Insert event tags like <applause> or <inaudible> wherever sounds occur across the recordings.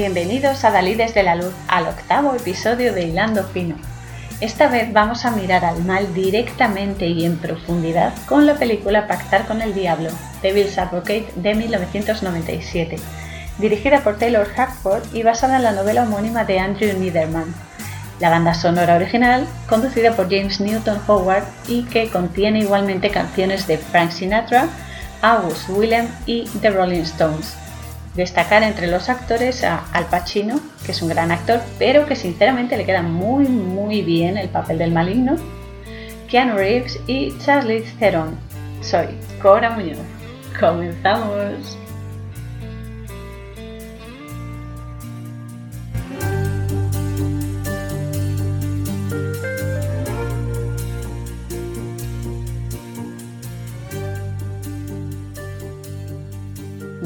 Bienvenidos a Dalí desde la Luz, al octavo episodio de Hilando Fino. Esta vez vamos a mirar al mal directamente y en profundidad con la película Pactar con el Diablo, Devil's Advocate de 1997, dirigida por Taylor Hackford y basada en la novela homónima de Andrew Niederman. La banda sonora original, conducida por James Newton Howard y que contiene igualmente canciones de Frank Sinatra, August Willem y The Rolling Stones. Destacar entre los actores a Al Pacino, que es un gran actor, pero que sinceramente le queda muy muy bien el papel del maligno, Keanu Reeves y Charlie Theron. Soy Cora Muñoz. ¡Comenzamos!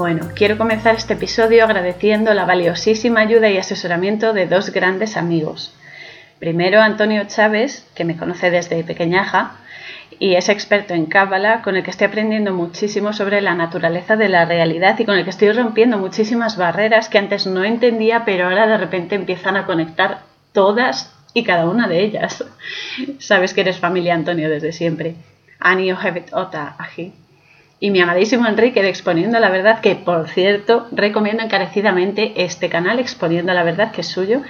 Bueno, quiero comenzar este episodio agradeciendo la valiosísima ayuda y asesoramiento de dos grandes amigos. Primero, Antonio Chávez, que me conoce desde pequeñaja y es experto en Cábala, con el que estoy aprendiendo muchísimo sobre la naturaleza de la realidad y con el que estoy rompiendo muchísimas barreras que antes no entendía, pero ahora de repente empiezan a conectar todas y cada una de ellas. <laughs> Sabes que eres familia Antonio desde siempre. Ani Ota Aji y mi amadísimo Enrique de Exponiendo la Verdad, que por cierto recomiendo encarecidamente este canal Exponiendo la Verdad, que es suyo,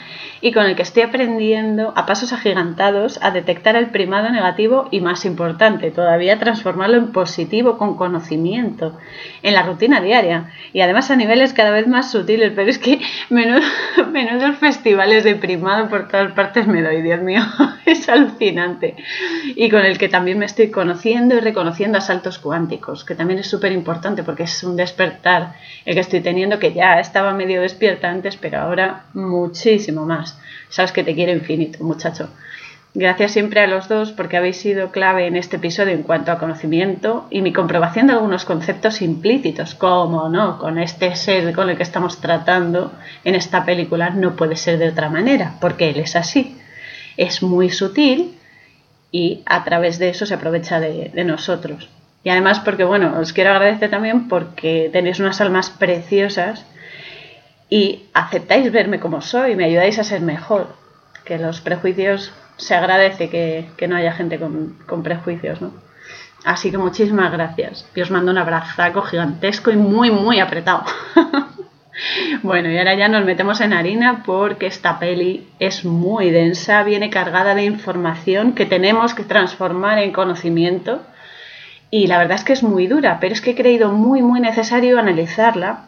y con el que estoy aprendiendo a pasos agigantados a detectar el primado negativo y más importante, todavía transformarlo en positivo con conocimiento en la rutina diaria y además a niveles cada vez más sutiles, pero es que menudo, <laughs> menudos festivales de primado por todas partes me doy, Dios mío, <laughs> es alucinante. Y con el que también me estoy conociendo y reconociendo a saltos cuánticos, que también es súper importante porque es un despertar el que estoy teniendo, que ya estaba medio despierta antes, pero ahora muchísimo más. Sabes que te quiero infinito, muchacho. Gracias siempre a los dos porque habéis sido clave en este episodio en cuanto a conocimiento y mi comprobación de algunos conceptos implícitos, como no, con este ser con el que estamos tratando en esta película no puede ser de otra manera, porque él es así. Es muy sutil y a través de eso se aprovecha de, de nosotros. Y además porque, bueno, os quiero agradecer también porque tenéis unas almas preciosas y aceptáis verme como soy, me ayudáis a ser mejor. Que los prejuicios se agradece que, no haya gente con, con, prejuicios, ¿no? Así que muchísimas gracias. Y os mando un abrazaco gigantesco y muy, muy apretado. <laughs> bueno, y ahora ya nos metemos en harina porque esta peli es muy densa, viene cargada de información que tenemos que transformar en conocimiento y la verdad es que es muy dura, pero es que he creído muy, muy necesario analizarla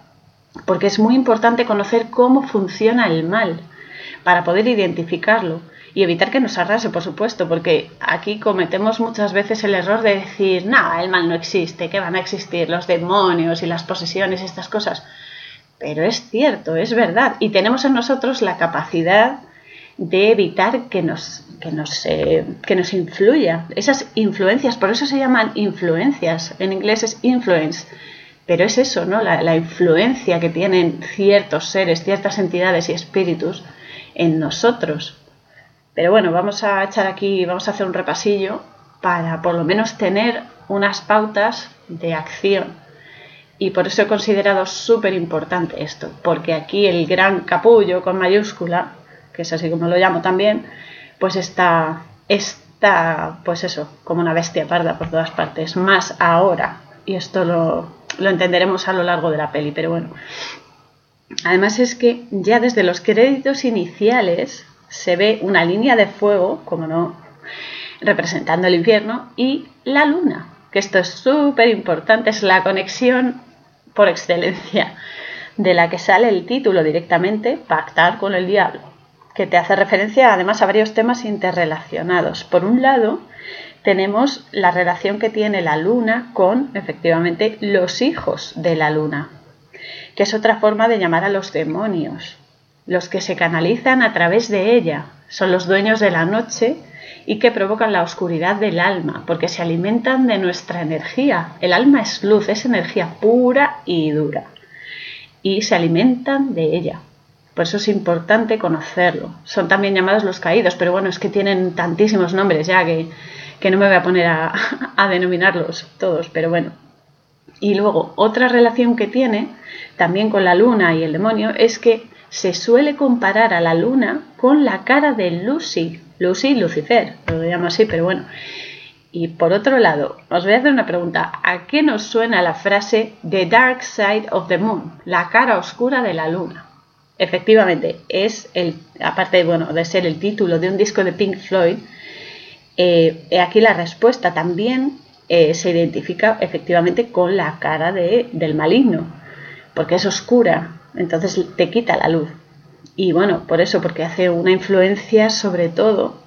porque es muy importante conocer cómo funciona el mal para poder identificarlo y evitar que nos arrase, por supuesto, porque aquí cometemos muchas veces el error de decir, nada, el mal no existe, que van a existir los demonios y las posesiones y estas cosas. Pero es cierto, es verdad, y tenemos en nosotros la capacidad de evitar que nos, que nos, eh, que nos influya. Esas influencias, por eso se llaman influencias, en inglés es influence, pero es eso, ¿no? La, la, influencia que tienen ciertos seres, ciertas entidades y espíritus en nosotros. Pero bueno, vamos a echar aquí, vamos a hacer un repasillo para por lo menos tener unas pautas de acción. Y por eso he considerado súper importante esto, porque aquí el gran capullo con mayúscula que es así como lo llamo también, pues está, está, pues eso, como una bestia parda por todas partes, más ahora, y esto lo, lo entenderemos a lo largo de la peli, pero bueno. Además es que ya desde los créditos iniciales se ve una línea de fuego, como no, representando el infierno, y la luna, que esto es súper importante, es la conexión por excelencia, de la que sale el título directamente, pactar con el diablo que te hace referencia además a varios temas interrelacionados. Por un lado, tenemos la relación que tiene la luna con, efectivamente, los hijos de la luna, que es otra forma de llamar a los demonios, los que se canalizan a través de ella, son los dueños de la noche y que provocan la oscuridad del alma, porque se alimentan de nuestra energía. El alma es luz, es energía pura y dura, y se alimentan de ella. Por eso es importante conocerlo. Son también llamados los caídos, pero bueno, es que tienen tantísimos nombres ya que, no me voy a poner a, <laughs> a denominarlos todos, pero bueno. Y luego, otra relación que tiene también con la luna y el demonio es que se suele comparar a la luna con la cara de Lucy, Lucy Lucifer, lo llamo así, pero bueno. Y por otro lado, os voy a hacer una pregunta. ¿A qué nos suena la frase The Dark Side of the Moon? La cara oscura de la luna. Efectivamente, es el, aparte bueno, de ser el título de un disco de Pink Floyd, eh, aquí la respuesta también eh, se identifica efectivamente con la cara de, del maligno, porque es oscura, entonces te quita la luz. Y bueno, por eso, porque hace una influencia sobre todo,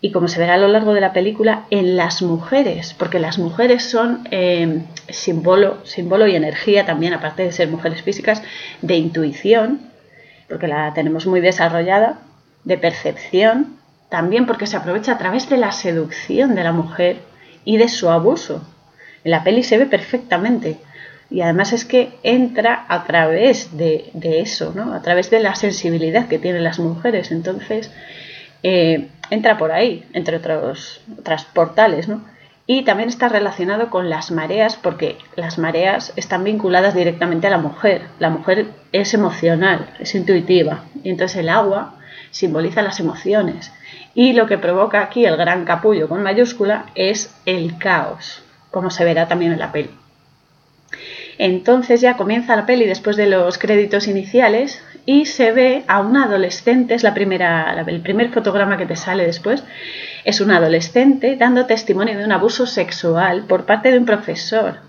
y como se verá a lo largo de la película, en las mujeres, porque las mujeres son eh, símbolo, símbolo y energía también, aparte de ser mujeres físicas, de intuición, porque la tenemos muy desarrollada, de percepción, también porque se aprovecha a través de la seducción de la mujer y de su abuso. En la peli se ve perfectamente. Y además es que entra a través de, eso, ¿no? A través de la sensibilidad que tienen las mujeres. Entonces, eh, entra por ahí, entre otros, otras portales, ¿no? Y también está relacionado con las mareas, porque las mareas están vinculadas directamente a la mujer. La mujer es emocional, es intuitiva. Y entonces el agua simboliza las emociones. Y lo que provoca aquí el gran capullo con mayúscula es el caos, como se verá también en la peli. Entonces ya comienza la peli después de los créditos iniciales y se ve a una adolescente, es la primera, el primer fotograma que te sale después, es una adolescente dando testimonio de un abuso sexual por parte de un profesor,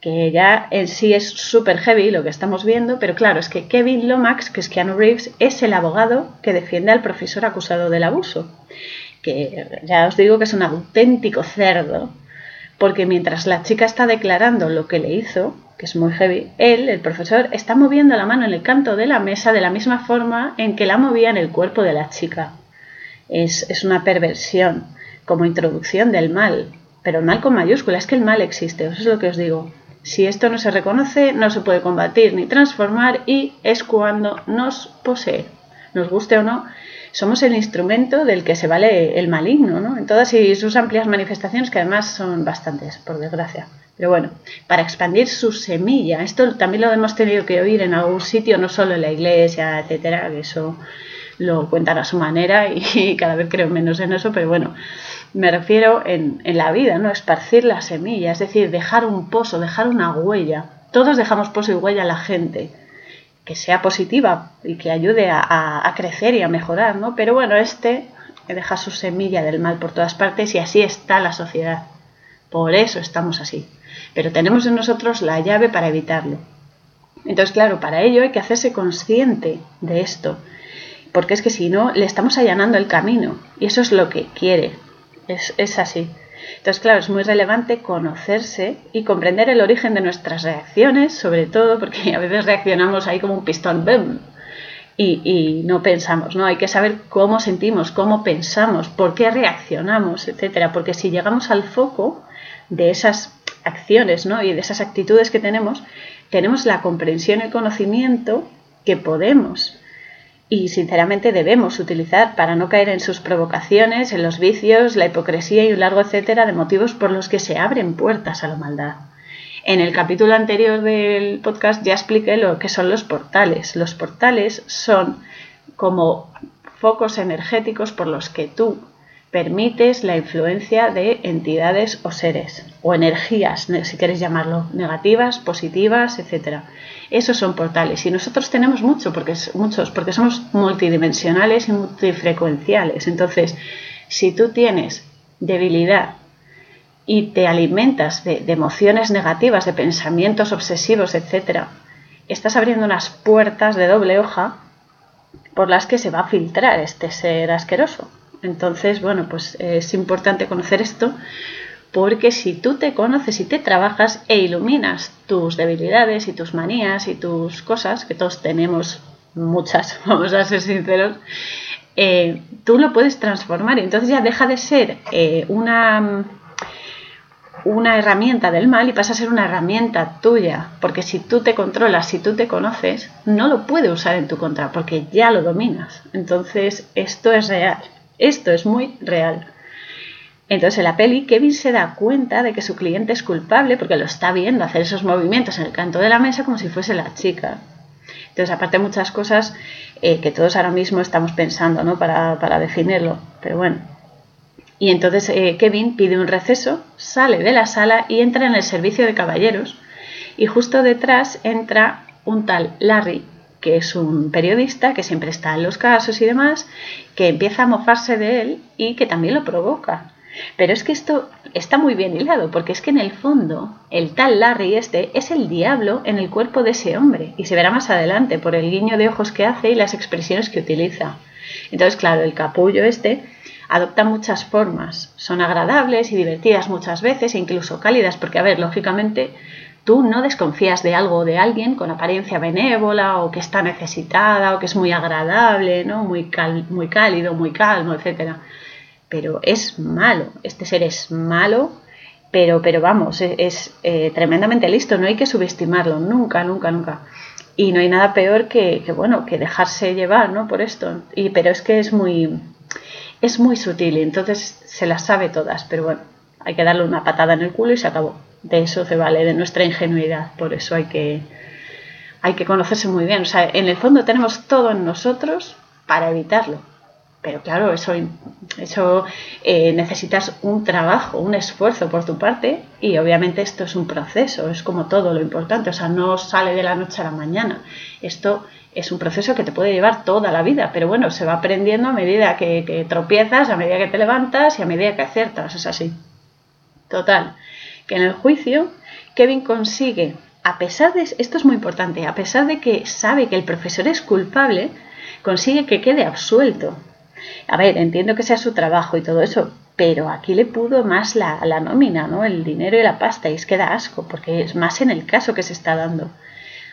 que ya en sí es súper heavy lo que estamos viendo, pero claro, es que Kevin Lomax, que es Keanu Reeves, es el abogado que defiende al profesor acusado del abuso, que ya os digo que es un auténtico cerdo, porque mientras la chica está declarando lo que le hizo, que es muy heavy, él, el profesor, está moviendo la mano en el canto de la mesa de la misma forma en que la movía en el cuerpo de la chica. Es, es una perversión, como introducción del mal, pero mal con mayúscula, es que el mal existe, eso es lo que os digo. Si esto no se reconoce, no se puede combatir ni transformar y es cuando nos posee, nos guste o no, somos el instrumento del que se vale el maligno, ¿no? En todas sus amplias manifestaciones, que además son bastantes, por desgracia. Pero bueno, para expandir su semilla, esto también lo hemos tenido que oír en algún sitio, no solo en la iglesia, etcétera, que eso lo cuentan a su manera <laughs> y cada vez creo menos en eso, pero bueno, me refiero en, en la vida, ¿no? Esparcir la semilla, es decir, dejar un pozo, dejar una huella. Todos dejamos pozo y huella a la gente que sea positiva y que ayude a, crecer y a mejorar, ¿no? Pero bueno, este deja su semilla del mal por todas partes y así está la sociedad. Por eso estamos así. Pero tenemos en nosotros la llave para evitarlo. Entonces, claro, para ello hay que hacerse consciente de esto, porque es que si no, le estamos allanando el camino y eso es lo que quiere. Es, es así. Entonces, claro, es muy relevante conocerse y comprender el origen de nuestras reacciones, sobre todo porque <laughs> a veces reaccionamos ahí como un pistón, ¡bum! Y, no pensamos, ¿no? Hay que saber cómo sentimos, cómo pensamos, por qué reaccionamos, etcétera. Porque si llegamos al foco de esas acciones, ¿no? Y de esas actitudes que tenemos, tenemos la comprensión y el conocimiento que podemos y sinceramente debemos utilizar para no caer en sus provocaciones, en los vicios, la hipocresía y un largo etcétera de motivos por los que se abren puertas a la maldad. En el capítulo anterior del podcast ya expliqué lo que son los portales. Los portales son como focos energéticos por los que tú permites la influencia de entidades o seres o energías, si queréis llamarlo, negativas, positivas, etcétera. Esos son portales y nosotros tenemos mucho porque, muchos porque somos multidimensionales y multifrecuenciales. Entonces, si tú tienes debilidad y te alimentas de, de emociones negativas, de pensamientos obsesivos, etcétera, estás abriendo unas puertas de doble hoja por las que se va a filtrar este ser asqueroso. Entonces, bueno, pues es importante conocer esto porque si tú te conoces y te trabajas e iluminas tus debilidades y tus manías y tus cosas, que todos tenemos muchas, <laughs> vamos a ser sinceros, eh, tú lo puedes transformar y entonces ya deja de ser eh, una, una herramienta del mal y pasa a ser una herramienta tuya, porque si tú te controlas, si tú te conoces, no lo puede usar en tu contra, porque ya lo dominas. Entonces, esto es real, esto es muy real. Entonces en la peli Kevin se da cuenta de que su cliente es culpable porque lo está viendo hacer esos movimientos en el canto de la mesa como si fuese la chica. Entonces, aparte de muchas cosas eh, que todos ahora mismo estamos pensando, ¿no? Para, para definirlo. Pero bueno. Y entonces eh, Kevin pide un receso, sale de la sala y entra en el servicio de caballeros. Y justo detrás entra un tal Larry, que es un periodista que siempre está en los casos y demás, que empieza a mofarse de él y que también lo provoca. Pero es que esto está muy bien hilado, porque es que en el fondo el tal Larry este es el diablo en el cuerpo de ese hombre, y se verá más adelante por el guiño de ojos que hace y las expresiones que utiliza. Entonces, claro, el capullo este adopta muchas formas, son agradables y divertidas muchas veces, e incluso cálidas, porque, a ver, lógicamente tú no desconfías de algo o de alguien con apariencia benévola o que está necesitada o que es muy agradable, ¿no? muy, muy cálido, muy calmo, etcétera pero es malo, este ser es malo, pero, pero vamos, es, eh, tremendamente listo, no hay que subestimarlo, nunca, nunca, nunca. Y no hay nada peor que, bueno, que dejarse llevar, ¿no? Por esto. Y, pero es que es muy, es muy sutil entonces se las sabe todas, pero bueno, hay que darle una patada en el culo y se acabó. De eso se vale, de nuestra ingenuidad, por eso hay que, hay que conocerse muy bien. O sea, en el fondo tenemos todo en nosotros para evitarlo pero claro, eso, eso eh, necesitas un trabajo, un esfuerzo por tu parte y obviamente esto es un proceso, es como todo lo importante, o sea, no sale de la noche a la mañana. Esto es un proceso que te puede llevar toda la vida, pero bueno, se va aprendiendo a medida que, que tropiezas, a medida que te levantas y a medida que aciertas, es así. Total, que en el juicio Kevin consigue, a pesar de, esto es muy importante, a pesar de que sabe que el profesor es culpable, consigue que quede absuelto a ver, entiendo que sea su trabajo y todo eso, pero aquí le pudo más la, la nómina, ¿no? El dinero y la pasta, y es que da asco, porque es más en el caso que se está dando.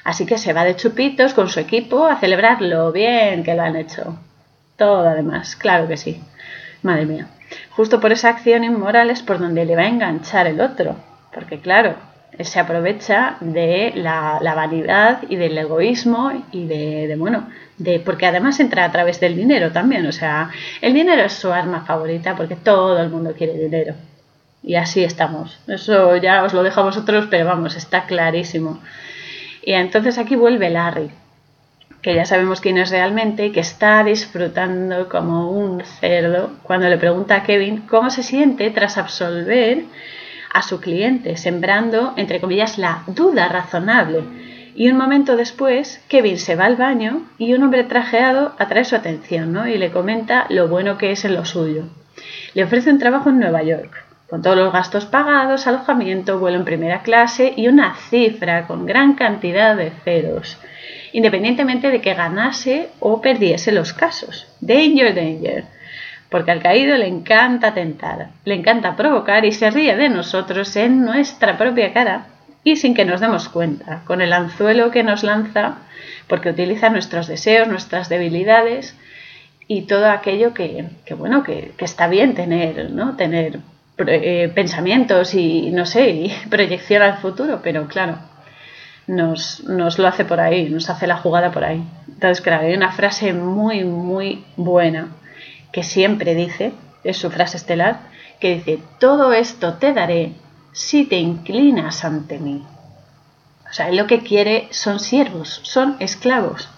Así que se va de chupitos con su equipo a celebrar lo bien que lo han hecho. Todo además, claro que sí. Madre mía. Justo por esa acción inmoral es por donde le va a enganchar el otro. Porque claro, se aprovecha de la, vanidad y del egoísmo y de, bueno, de, porque además entra a través del dinero también, o sea, el dinero es su arma favorita porque todo el mundo quiere dinero. Y así estamos. Eso ya os lo dejo a vosotros, pero vamos, está clarísimo. Y entonces aquí vuelve Larry, que ya sabemos quién es realmente y que está disfrutando como un cerdo cuando le pregunta a Kevin cómo se siente tras absolver a su cliente, sembrando, entre comillas, la duda razonable. Y un momento después, Kevin se va al baño y un hombre trajeado atrae su atención ¿no? y le comenta lo bueno que es en lo suyo. Le ofrece un trabajo en Nueva York, con todos los gastos pagados, alojamiento, vuelo en primera clase y una cifra con gran cantidad de ceros, independientemente de que ganase o perdiese los casos. Danger, danger porque al caído le encanta tentar, le encanta provocar y se ríe de nosotros en nuestra propia cara y sin que nos demos cuenta, con el anzuelo que nos lanza, porque utiliza nuestros deseos, nuestras debilidades y todo aquello que, bueno, que, está bien tener, ¿no? Tener eh, pensamientos y, no sé, y <laughs> proyección al futuro, pero claro, nos, nos lo hace por ahí, nos hace la jugada por ahí. Entonces, claro, hay una frase muy, muy buena que siempre dice, es su frase estelar, que dice, todo esto te daré si te inclinas ante mí. O sea, él lo que quiere son siervos, son esclavos.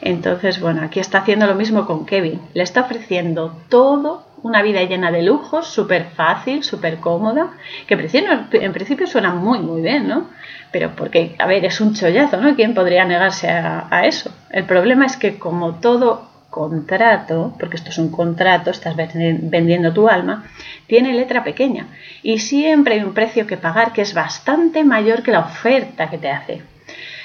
Entonces, bueno, aquí está haciendo lo mismo con Kevin. Le está ofreciendo todo, una vida llena de lujos, súper fácil, súper cómoda, que en principio suena muy, muy bien, ¿no? Pero porque, a ver, es un chollazo, ¿no? ¿Quién podría negarse a, eso? El problema es que como todo contrato, porque esto es un contrato, estás vendiendo tu alma, tiene letra pequeña y siempre hay un precio que pagar que es bastante mayor que la oferta que te hace.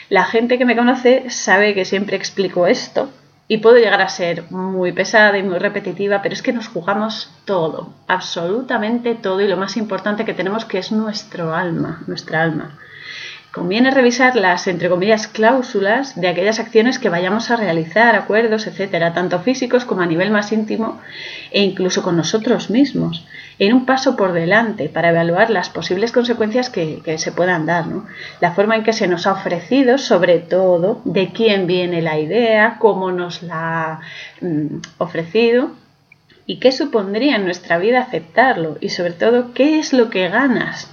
La gente que me conoce sabe que siempre explico esto y puedo llegar a ser muy pesada y muy repetitiva, pero es que nos jugamos todo, absolutamente todo y lo más importante que tenemos que es nuestro alma, nuestra alma conviene revisar las, entre comillas, cláusulas de aquellas acciones que vayamos a realizar, acuerdos, etcétera, tanto físicos como a nivel más íntimo e incluso con nosotros mismos, en un paso por delante para evaluar las posibles consecuencias que, se puedan dar, la forma en que se nos ha ofrecido, sobre todo, de quién viene la idea, cómo nos la ha mm, ofrecido y qué supondría en nuestra vida aceptarlo y sobre todo qué es lo que ganas.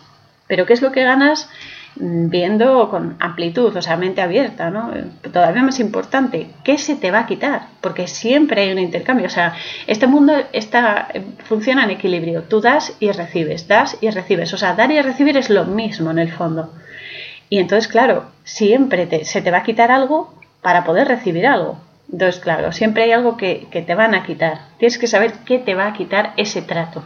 Pero qué es lo que ganas viendo con amplitud, o sea, mente abierta, ¿no? Todavía más importante, ¿qué se te va a quitar? Porque siempre hay un intercambio, o sea, este mundo está, funciona en equilibrio, tú das y recibes, das y recibes, o sea, dar y recibir es lo mismo en el fondo. Y entonces, claro, siempre se te va a quitar algo para poder recibir algo. Entonces, claro, siempre hay algo que, que te van a quitar. Tienes que saber qué te va a quitar ese trato.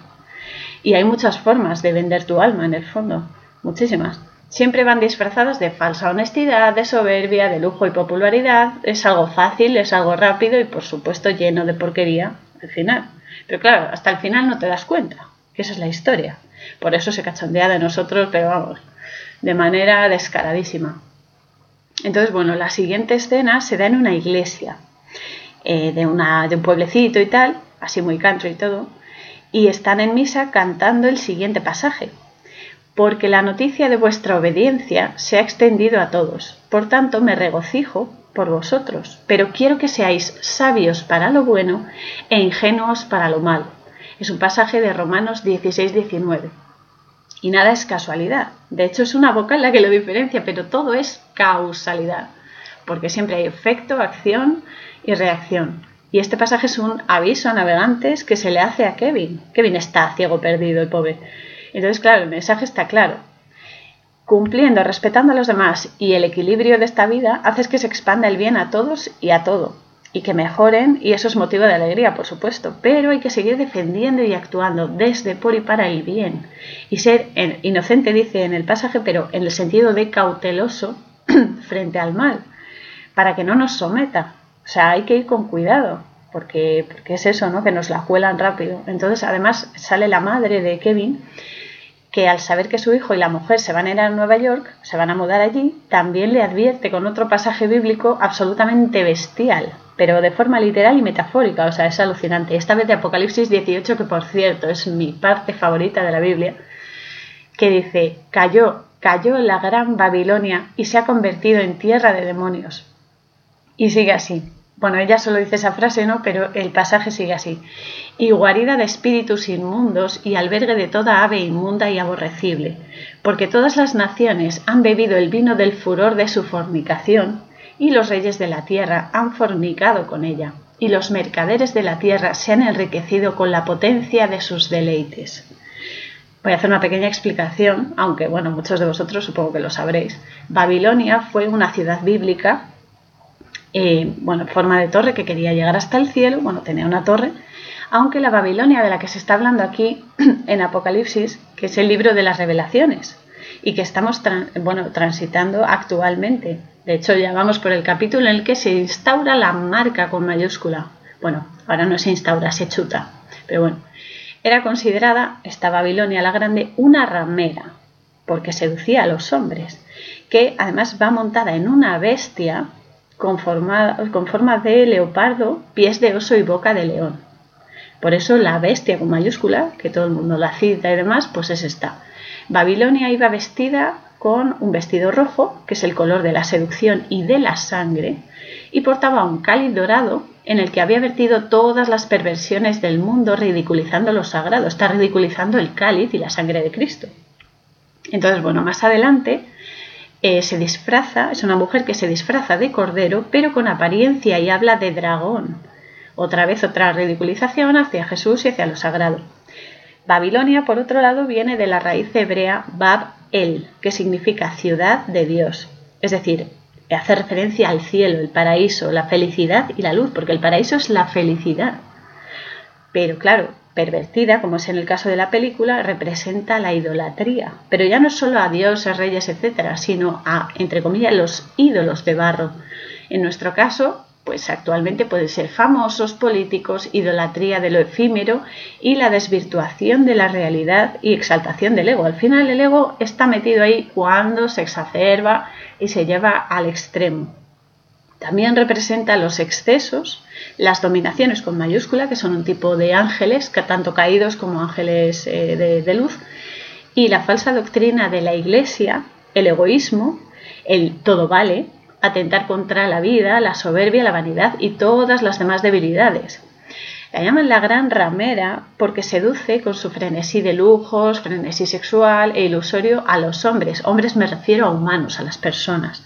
Y hay muchas formas de vender tu alma en el fondo, muchísimas. Siempre van disfrazadas de falsa honestidad, de soberbia, de lujo y popularidad. Es algo fácil, es algo rápido y por supuesto lleno de porquería al final. Pero claro, hasta el final no te das cuenta, que esa es la historia. Por eso se cachondea de nosotros, pero vamos, de manera descaradísima. Entonces, bueno, la siguiente escena se da en una iglesia eh, de, una, de un pueblecito y tal, así muy country y todo, y están en misa cantando el siguiente pasaje. Porque la noticia de vuestra obediencia se ha extendido a todos. Por tanto, me regocijo por vosotros, pero quiero que seáis sabios para lo bueno e ingenuos para lo malo. Es un pasaje de Romanos 16-19. Y nada es casualidad. De hecho, es una vocal la que lo diferencia, pero todo es causalidad. Porque siempre hay efecto, acción y reacción. Y este pasaje es un aviso a navegantes que se le hace a Kevin. Kevin está ciego, perdido, el pobre. Entonces, claro, el mensaje está claro. Cumpliendo, respetando a los demás y el equilibrio de esta vida haces que se expanda el bien a todos y a todo. Y que mejoren, y eso es motivo de alegría, por supuesto. Pero hay que seguir defendiendo y actuando desde, por y para el bien. Y ser inocente, dice en el pasaje, pero en el sentido de cauteloso <clears throat> frente al mal, para que no nos someta, o sea, hay que ir con cuidado, porque, porque es eso, ¿no? Que nos la cuelan rápido. Entonces, además, sale la madre de Kevin, que al saber que su hijo y la mujer se van a ir a Nueva York, se van a mudar allí, también le advierte con otro pasaje bíblico absolutamente bestial, pero de forma literal y metafórica, o sea, es alucinante. Esta vez de Apocalipsis 18, que por cierto es mi parte favorita de la Biblia, que dice, cayó, cayó la gran Babilonia y se ha convertido en tierra de demonios. Y sigue así. Bueno, ella solo dice esa frase, ¿no? Pero el pasaje sigue así. Y guarida de espíritus inmundos y albergue de toda ave inmunda y aborrecible, porque todas las naciones han bebido el vino del furor de su fornicación, y los reyes de la tierra han fornicado con ella, y los mercaderes de la tierra se han enriquecido con la potencia de sus deleites. Voy a hacer una pequeña explicación, aunque bueno, muchos de vosotros supongo que lo sabréis. Babilonia fue una ciudad bíblica eh, bueno, forma de torre que quería llegar hasta el cielo, bueno, tenía una torre, aunque la Babilonia de la que se está hablando aquí <clears throat> en Apocalipsis, que es el libro de las revelaciones y que estamos bueno, transitando actualmente. De hecho, ya vamos por el capítulo en el que se instaura la marca con mayúscula. Bueno, ahora no se instaura, se chuta. Pero bueno, era considerada esta Babilonia la Grande una ramera, porque seducía a los hombres, que además va montada en una bestia con forma, de leopardo, pies de oso y boca de león. Por eso la bestia con mayúscula, que todo el mundo la cita y demás, pues es esta. Babilonia iba vestida con un vestido rojo, que es el color de la seducción y de la sangre, y portaba un cáliz dorado en el que había vertido todas las perversiones del mundo ridiculizando lo sagrado, está ridiculizando el cáliz y la sangre de Cristo. Entonces, bueno, más adelante eh, se disfraza, es una mujer que se disfraza de cordero, pero con apariencia y habla de dragón. Otra vez otra ridiculización hacia Jesús y hacia lo sagrado. Babilonia, por otro lado, viene de la raíz hebrea Bab-el, que significa ciudad de Dios. Es decir, hace referencia al cielo, el paraíso, la felicidad y la luz, porque el paraíso es la felicidad. Pero claro, pervertida, como es en el caso de la película, representa la idolatría. Pero ya no solo a dioses, reyes, etcétera, sino a, entre comillas, los ídolos de barro. En nuestro caso, pues actualmente pueden ser famosos, políticos, idolatría de lo efímero y la desvirtuación de la realidad y exaltación del ego. Al final el ego está metido ahí cuando se exacerba y se lleva al extremo. También representa los excesos, las dominaciones con mayúscula, que son un tipo de ángeles, tanto caídos como ángeles eh, de, luz, y la falsa doctrina de la Iglesia, el egoísmo, el todo vale, atentar contra la vida, la soberbia, la vanidad y todas las demás debilidades. La llaman la gran ramera porque seduce con su frenesí de lujos, frenesí sexual e ilusorio a los hombres. Hombres me refiero a humanos, a las personas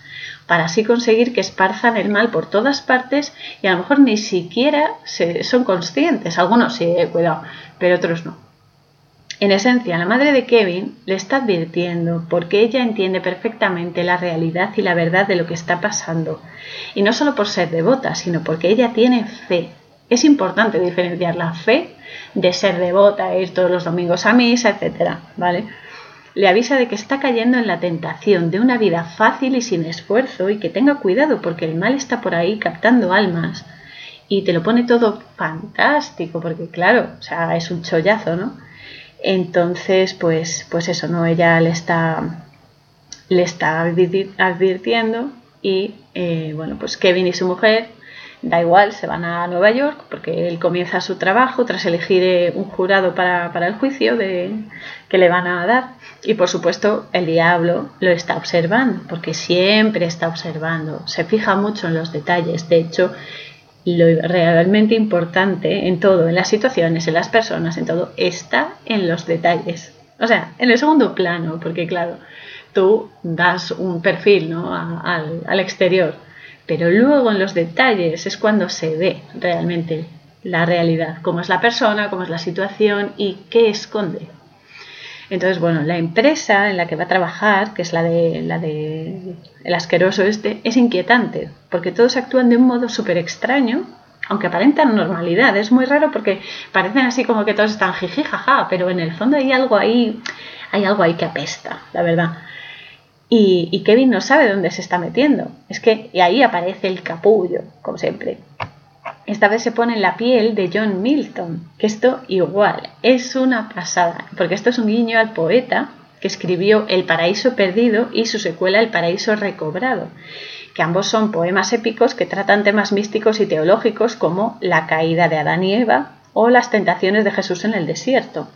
para así conseguir que esparzan el mal por todas partes y a lo mejor ni siquiera son conscientes. Algunos sí, eh, cuidado, pero otros no. En esencia, la madre de Kevin le está advirtiendo porque ella entiende perfectamente la realidad y la verdad de lo que está pasando. Y no solo por ser devota, sino porque ella tiene fe. Es importante diferenciar la fe de ser devota, ir todos los domingos a misa, etcétera, ¿vale? Le avisa de que está cayendo en la tentación de una vida fácil y sin esfuerzo y que tenga cuidado porque el mal está por ahí captando almas y te lo pone todo fantástico porque claro, o sea, es un chollazo, ¿no? Entonces, pues, pues eso, ¿no? Ella le está, le está advirtiendo y, eh, bueno, pues Kevin y su mujer da igual, se van a Nueva York porque él comienza su trabajo tras elegir eh, un jurado para, para el juicio de, que le van a dar y por supuesto el diablo lo está observando, porque siempre está observando, se fija mucho en los detalles. De hecho, lo realmente importante en todo, en las situaciones, en las personas, en todo, está en los detalles. O sea, en el segundo plano, porque claro, tú das un perfil ¿no? al, al exterior, pero luego en los detalles es cuando se ve realmente la realidad, cómo es la persona, cómo es la situación y qué esconde. Entonces, bueno, la empresa en la que va a trabajar, que es la de, la de el asqueroso este, es inquietante, porque todos actúan de un modo súper extraño, aunque aparentan normalidad. Es muy raro porque parecen así como que todos están jiji, jaja, pero en el fondo hay algo ahí, hay algo ahí que apesta, la verdad. Y, Kevin no sabe dónde se está metiendo. Es que y ahí aparece el capullo, como siempre. Esta vez se pone en la piel de John Milton, que esto igual es una pasada, porque esto es un guiño al poeta que escribió El paraíso perdido y su secuela El paraíso recobrado, que ambos son poemas épicos que tratan temas místicos y teológicos como la caída de Adán y Eva o las tentaciones de Jesús en el desierto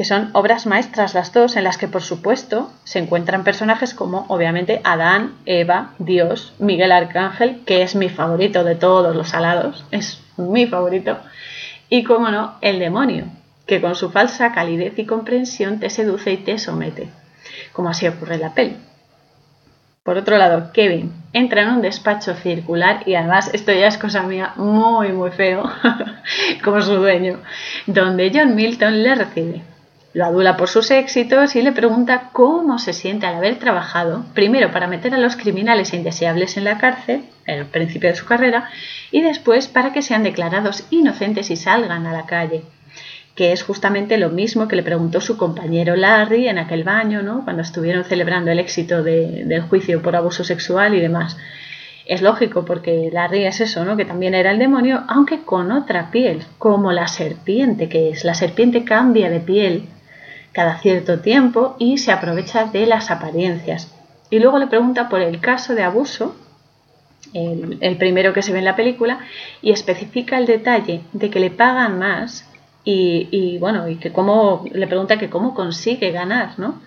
que son obras maestras las dos, en las que por supuesto se encuentran personajes como obviamente Adán, Eva, Dios, Miguel Arcángel, que es mi favorito de todos los alados, es mi favorito, y como no, el demonio, que con su falsa calidez y comprensión te seduce y te somete, como así ocurre en la peli. Por otro lado, Kevin entra en un despacho circular y además esto ya es cosa mía muy muy feo, <laughs> como su dueño, donde John Milton le recibe. Lo adula por sus éxitos y le pregunta cómo se siente al haber trabajado, primero para meter a los criminales indeseables en la cárcel, el principio de su carrera, y después para que sean declarados inocentes y salgan a la calle, que es justamente lo mismo que le preguntó su compañero Larry en aquel baño, ¿no? cuando estuvieron celebrando el éxito del juicio por abuso sexual y demás. Es lógico porque Larry es eso, ¿no? Que también era el demonio, aunque con otra piel, como la serpiente que es. La serpiente cambia de piel cada cierto tiempo y se aprovecha de las apariencias. Y luego le pregunta por el caso de abuso, el, primero que se ve en la película, y especifica el detalle de que le pagan más y, y, bueno, y que cómo, le pregunta que cómo consigue ganar, ¿no?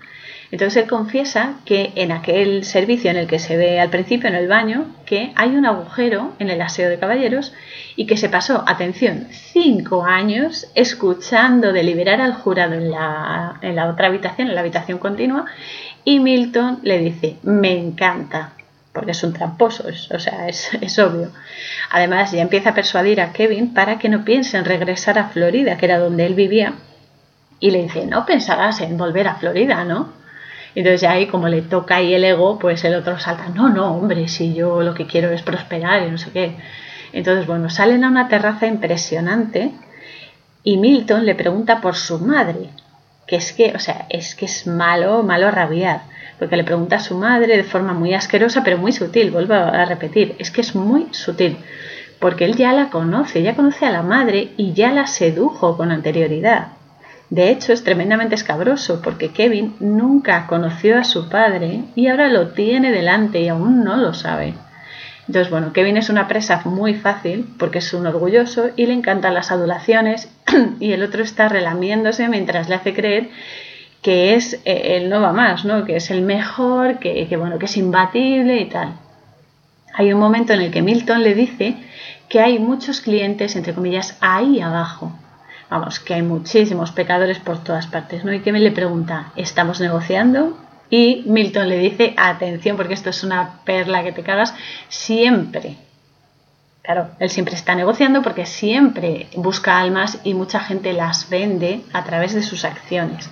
Entonces él confiesa que en aquel servicio en el que se ve al principio en el baño, que hay un agujero en el aseo de caballeros y que se pasó, atención, cinco años escuchando deliberar al jurado en la, en la otra habitación, en la habitación continua, y Milton le dice, me encanta, porque es un tramposo, o sea, es, es, obvio. Además, ya empieza a persuadir a Kevin para que no piense en regresar a Florida, que era donde él vivía, y le dice, no pensarás en volver a Florida, ¿no? Entonces ahí como le toca ahí el ego, pues el otro salta, no, no, hombre, si yo lo que quiero es prosperar y no sé qué. Entonces, bueno, salen a una terraza impresionante y Milton le pregunta por su madre, que es que, o sea, es que es malo, malo rabiar, porque le pregunta a su madre de forma muy asquerosa, pero muy sutil, vuelvo a repetir, es que es muy sutil, porque él ya la conoce, ya conoce a la madre y ya la sedujo con anterioridad. De hecho, es tremendamente escabroso porque Kevin nunca conoció a su padre y ahora lo tiene delante y aún no lo sabe. Entonces, bueno, Kevin es una presa muy fácil porque es un orgulloso y le encantan las adulaciones <clears throat> y el otro está relamiéndose mientras le hace creer que es eh, el no va más, ¿no? Que es el mejor, que bueno, que es imbatible y tal. Hay un momento en el que Milton le dice que hay muchos clientes, entre comillas, ahí abajo. Vamos, que hay muchísimos pecadores por todas partes, ¿no? Y Kevin le pregunta, ¿estamos negociando? Y Milton le dice, atención, porque esto es una perla que te cagas, siempre. Claro, él siempre está negociando porque siempre busca almas y mucha gente las vende a través de sus acciones.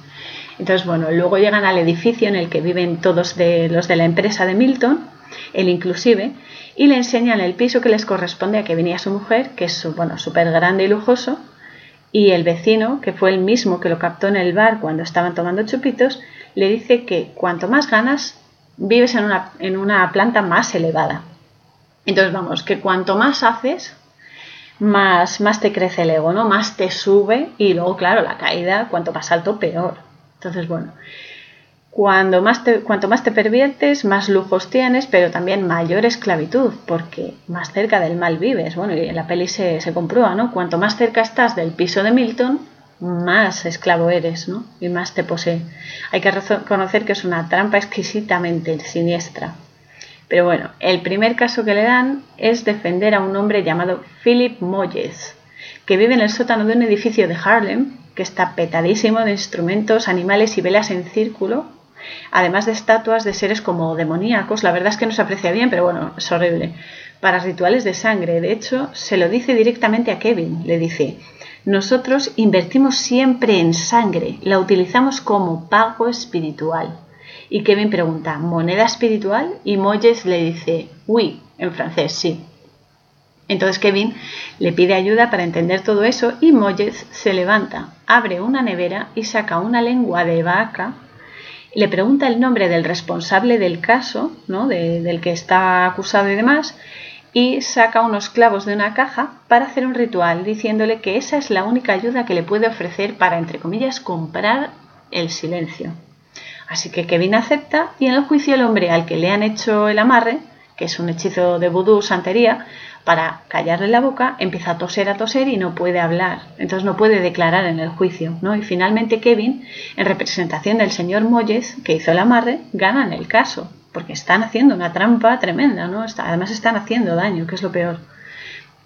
Entonces, bueno, luego llegan al edificio en el que viven todos de, los de la empresa de Milton, él inclusive, y le enseñan el piso que les corresponde a que venía su mujer, que es bueno, súper grande y lujoso, y el vecino, que fue el mismo que lo captó en el bar cuando estaban tomando chupitos, le dice que cuanto más ganas, vives en una, en una planta más elevada. Entonces, vamos, que cuanto más haces, más, más te crece el ego, ¿no? Más te sube y luego, claro, la caída, cuanto más alto, peor. Entonces, bueno, cuando más te, cuanto más te perviertes, más lujos tienes, pero también mayor esclavitud, porque más cerca del mal vives. Bueno, y en la peli se, comprueba, ¿no? Cuanto más cerca estás del piso de Milton, más esclavo eres, ¿no? Y más te posee. Hay que reconocer que es una trampa exquisitamente siniestra. Pero bueno, el primer caso que le dan es defender a un hombre llamado Philip Moyes, que vive en el sótano de un edificio de Harlem, que está petadísimo de instrumentos, animales y velas en círculo, además de estatuas de seres como demoníacos. La verdad es que no se aprecia bien, pero bueno, es horrible. Para rituales de sangre. De hecho, se lo dice directamente a Kevin. Le dice, nosotros invertimos siempre en sangre, la utilizamos como pago espiritual. Y Kevin pregunta, ¿moneda espiritual? Y Moyes le dice, oui, en francés, sí. Entonces Kevin le pide ayuda para entender todo eso y Moyes se levanta, abre una nevera y saca una lengua de vaca. Le pregunta el nombre del responsable del caso, ¿no? del que está acusado y demás, y saca unos clavos de una caja para hacer un ritual, diciéndole que esa es la única ayuda que le puede ofrecer para, entre comillas, comprar el silencio. Así que Kevin acepta y en el juicio el hombre al que le han hecho el amarre, que es un hechizo de vudú, santería, para callarle la boca, empieza a toser, a toser y no puede hablar. Entonces no puede declarar en el juicio. ¿no? Y finalmente Kevin, en representación del señor Moyes, que hizo el amarre, gana en el caso porque están haciendo una trampa tremenda, ¿no? además están haciendo daño, que es lo peor.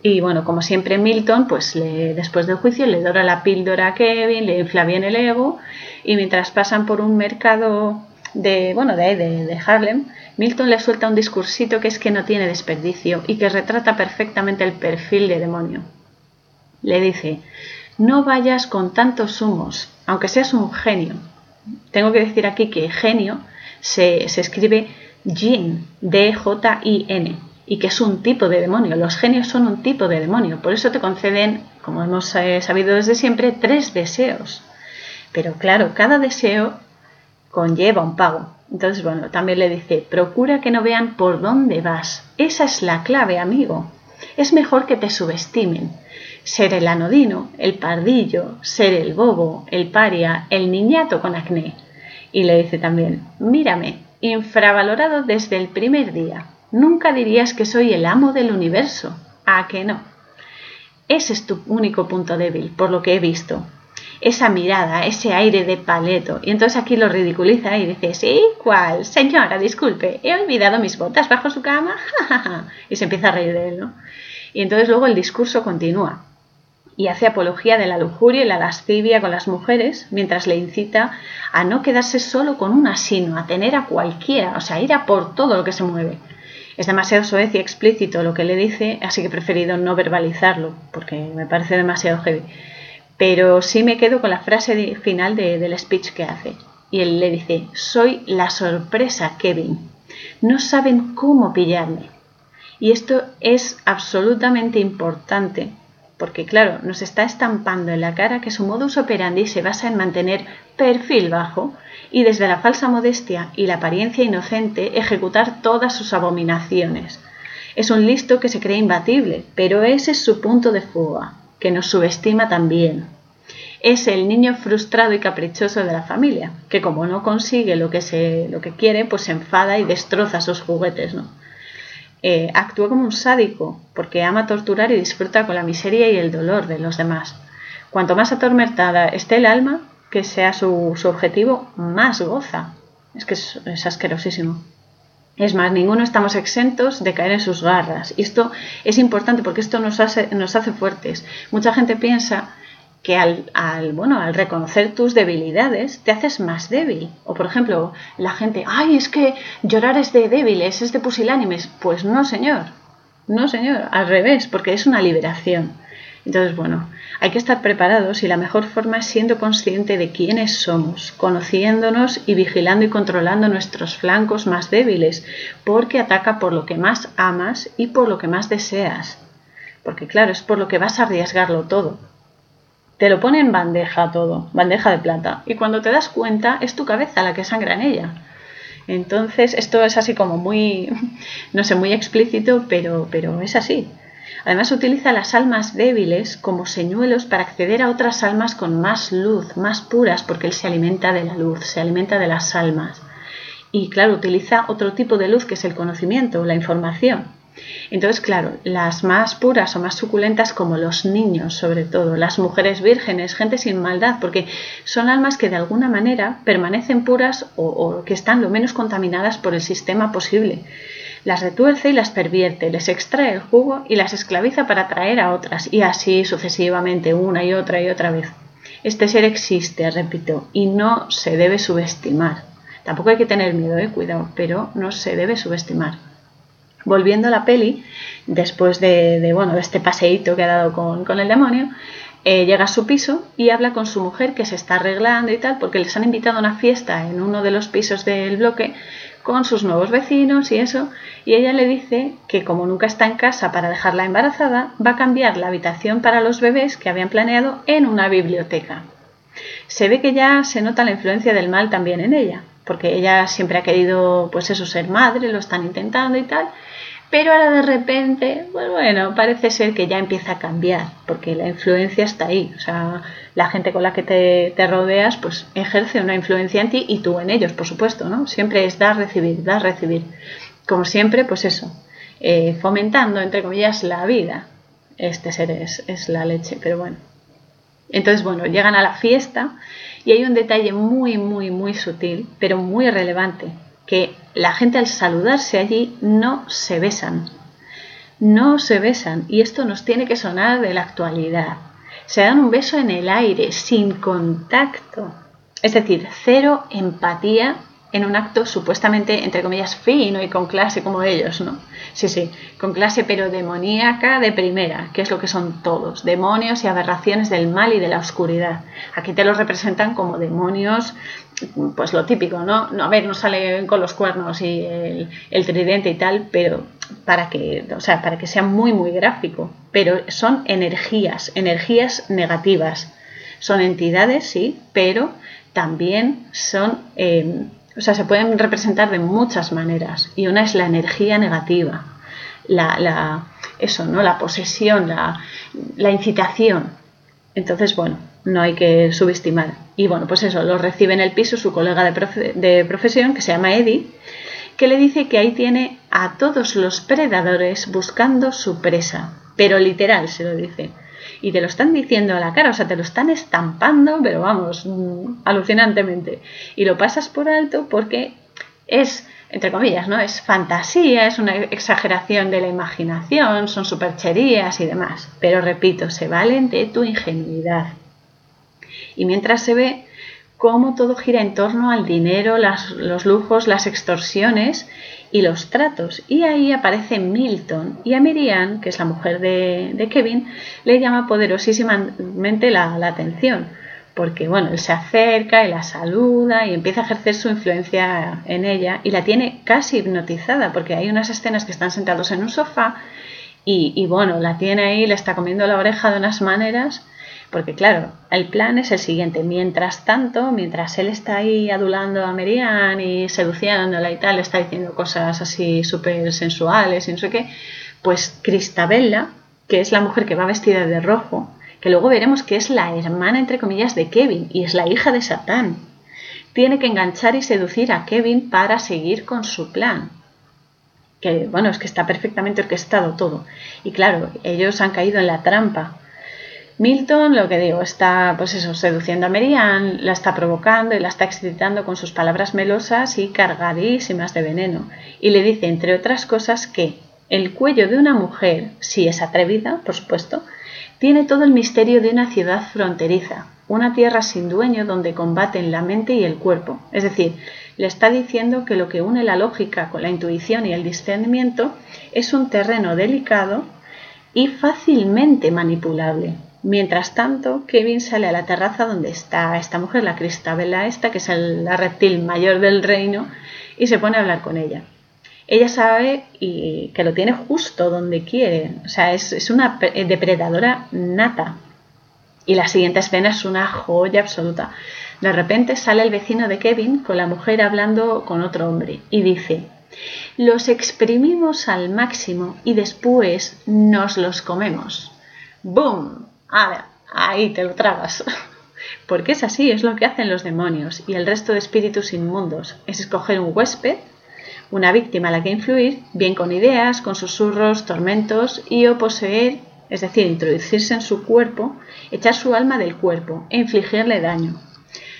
Y bueno, como siempre Milton, pues le, después del juicio le dora la píldora a Kevin, le infla bien el ego y mientras pasan por un mercado de, bueno, de, de, de Harlem, Milton le suelta un discursito que es que no tiene desperdicio y que retrata perfectamente el perfil de demonio. Le dice, no vayas con tantos humos, aunque seas un genio. Tengo que decir aquí que genio se, escribe Jin, D-J-I-N, y que es un tipo de demonio. Los genios son un tipo de demonio. Por eso te conceden, como hemos eh, sabido desde siempre, tres deseos. Pero claro, cada deseo conlleva un pago. Entonces, bueno, también le dice, procura que no vean por dónde vas. Esa es la clave, amigo. Es mejor que te subestimen. Ser el anodino, el pardillo, ser el bobo, el paria, el niñato con acné. Y le dice también, mírame, infravalorado desde el primer día. Nunca dirías que soy el amo del universo. ¿A que no? Ese es tu único punto débil, por lo que he visto. Esa mirada, ese aire de paleto. Y entonces aquí lo ridiculiza y dice, sí, ¿cuál? Señora, disculpe, he olvidado mis botas bajo su cama. <laughs> y se empieza a reír de él, ¿no? Y entonces luego el discurso continúa y hace apología de la lujuria y la lascivia con las mujeres, mientras le incita a no quedarse solo con una, sino a tener a cualquiera, o sea, ir a por todo lo que se mueve. Es demasiado soez y explícito lo que le dice, así que he preferido no verbalizarlo, porque me parece demasiado heavy. Pero sí me quedo con la frase final del speech que hace. Y él le dice, soy la sorpresa, Kevin. No saben cómo pillarme. Y esto es absolutamente importante porque claro, nos está estampando en la cara que su modus operandi se basa en mantener perfil bajo y desde la falsa modestia y la apariencia inocente ejecutar todas sus abominaciones. Es un listo que se cree imbatible, pero ese es su punto de fuga, que nos subestima también. Es el niño frustrado y caprichoso de la familia, que como no consigue lo que, se, lo que quiere, pues se enfada y destroza sus juguetes, ¿no? Eh, actúa como un sádico, porque ama torturar y disfruta con la miseria y el dolor de los demás. Cuanto más atormentada esté el alma, que sea su, objetivo, más goza. Es que es, asquerosísimo. Es más, ninguno estamos exentos de caer en sus garras. Y esto es importante porque esto nos hace, nos hace fuertes. Mucha gente piensa que al, al, bueno, al reconocer tus debilidades te haces más débil. O por ejemplo, la gente, ay, es que llorar es de débiles, es de pusilánimes. Pues no, señor. No, señor, al revés, porque es una liberación. Entonces, bueno, hay que estar preparados y la mejor forma es siendo consciente de quiénes somos, conociéndonos y vigilando y controlando nuestros flancos más débiles, porque ataca por lo que más amas y por lo que más deseas. Porque claro, es por lo que vas a arriesgarlo todo. Te lo pone en bandeja todo, bandeja de plata, y cuando te das cuenta es tu cabeza la que sangra en ella. Entonces, esto es así como muy, <laughs> no sé, muy explícito, pero, pero es así. Además utiliza las almas débiles como señuelos para acceder a otras almas con más luz, más puras, porque él se alimenta de la luz, se alimenta de las almas. Y claro, utiliza otro tipo de luz que es el conocimiento, la información. Entonces, claro, las más puras o más suculentas como los niños, sobre todo, las mujeres vírgenes, gente sin maldad, porque son almas que de alguna manera permanecen puras o, o que están lo menos contaminadas por el sistema posible las retuerce y las pervierte, les extrae el jugo y las esclaviza para atraer a otras, y así sucesivamente, una y otra y otra vez. Este ser existe, repito, y no se debe subestimar. Tampoco hay que tener miedo, eh, cuidado, pero no se debe subestimar. Volviendo a la peli, después de, bueno, de este paseíto que ha dado con, el demonio, eh, llega a su piso y habla con su mujer que se está arreglando y tal, porque les han invitado a una fiesta en uno de los pisos del bloque con sus nuevos vecinos y eso, y ella le dice que como nunca está en casa para dejarla embarazada, va a cambiar la habitación para los bebés que habían planeado en una biblioteca. Se ve que ya se nota la influencia del mal también en ella, porque ella siempre ha querido, pues eso, ser madre, lo están intentando y tal, pero ahora de repente, pues bueno, parece ser que ya empieza a cambiar, porque la influencia está ahí. O sea, la gente con la que te, rodeas, pues ejerce una influencia en ti y tú en ellos, por supuesto, ¿no? Siempre es dar, recibir, dar, recibir. Como siempre, pues eso, eh, fomentando, entre comillas, la vida. Este ser es, es la leche, pero bueno. Entonces, bueno, llegan a la fiesta y hay un detalle muy, muy, muy sutil, pero muy relevante, que la gente al saludarse allí no se besan. No se besan. Y esto nos tiene que sonar de la actualidad. Se dan un beso en el aire, sin contacto. Es decir, cero empatía en un acto supuestamente, entre comillas, fino y con clase como ellos, ¿no? Sí, sí, con clase pero demoníaca de primera, que es lo que son todos, demonios y aberraciones del mal y de la oscuridad. Aquí te los representan como demonios, pues lo típico, ¿no? no a ver, no salen con los cuernos y el, tridente y tal, pero para que, o sea, para que sea muy, muy gráfico. Pero son energías, energías negativas. Son entidades, sí, pero también son eh, o sea, se pueden representar de muchas maneras y una es la energía negativa, la, eso, ¿no? La posesión, la, la incitación. Entonces, bueno, no hay que subestimar. Y bueno, pues eso, lo recibe en el piso su colega de, de, profesión, que se llama Eddie, que le dice que ahí tiene a todos los predadores buscando su presa. Pero literal se lo dice y te lo están diciendo a la cara, o sea, te lo están estampando, pero vamos, mm, alucinantemente. Y lo pasas por alto porque es, entre comillas, ¿no? Es fantasía, es una exageración de la imaginación, son supercherías y demás. Pero repito, se valen de tu ingenuidad. Y mientras se ve cómo todo gira en torno al dinero, los lujos, las extorsiones y los tratos. Y ahí aparece Milton y a Miriam, que es la mujer de, Kevin, le llama poderosísimamente la, la, atención. Porque bueno, él se acerca y la saluda y empieza a ejercer su influencia en ella y la tiene casi hipnotizada porque hay unas escenas que están sentados en un sofá y, y bueno, la tiene ahí, le está comiendo la oreja de unas maneras porque claro, el plan es el siguiente. Mientras tanto, mientras él está ahí adulando a Merian y seduciéndola y tal, está diciendo cosas así súper sensuales y no sé qué, pues Cristabella, que es la mujer que va vestida de rojo, que luego veremos que es la hermana, entre comillas, de Kevin y es la hija de Satán, tiene que enganchar y seducir a Kevin para seguir con su plan. Que bueno, es que está perfectamente orquestado todo. Y claro, ellos han caído en la trampa Milton, lo que digo, está pues eso, seduciendo a Merian, la está provocando y la está excitando con sus palabras melosas y cargadísimas de veneno. Y le dice, entre otras cosas, que el cuello de una mujer, si es atrevida, por supuesto, tiene todo el misterio de una ciudad fronteriza, una tierra sin dueño donde combaten la mente y el cuerpo. Es decir, le está diciendo que lo que une la lógica con la intuición y el discernimiento es un terreno delicado y fácilmente manipulable. Mientras tanto, Kevin sale a la terraza donde está esta mujer, la Cristabella esta, que es la reptil mayor del reino, y se pone a hablar con ella. Ella sabe y que lo tiene justo donde quiere, o sea, es, una depredadora nata. Y la siguiente escena es una joya absoluta. De repente sale el vecino de Kevin con la mujer hablando con otro hombre y dice, los exprimimos al máximo y después nos los comemos. ¡Boom! Ver, ahí te lo tragas. <laughs> Porque es así, es lo que hacen los demonios y el resto de espíritus inmundos. Es escoger un huésped, una víctima a la que influir, bien con ideas, con susurros, tormentos y o poseer, es decir, introducirse en su cuerpo, echar su alma del cuerpo e infligirle daño.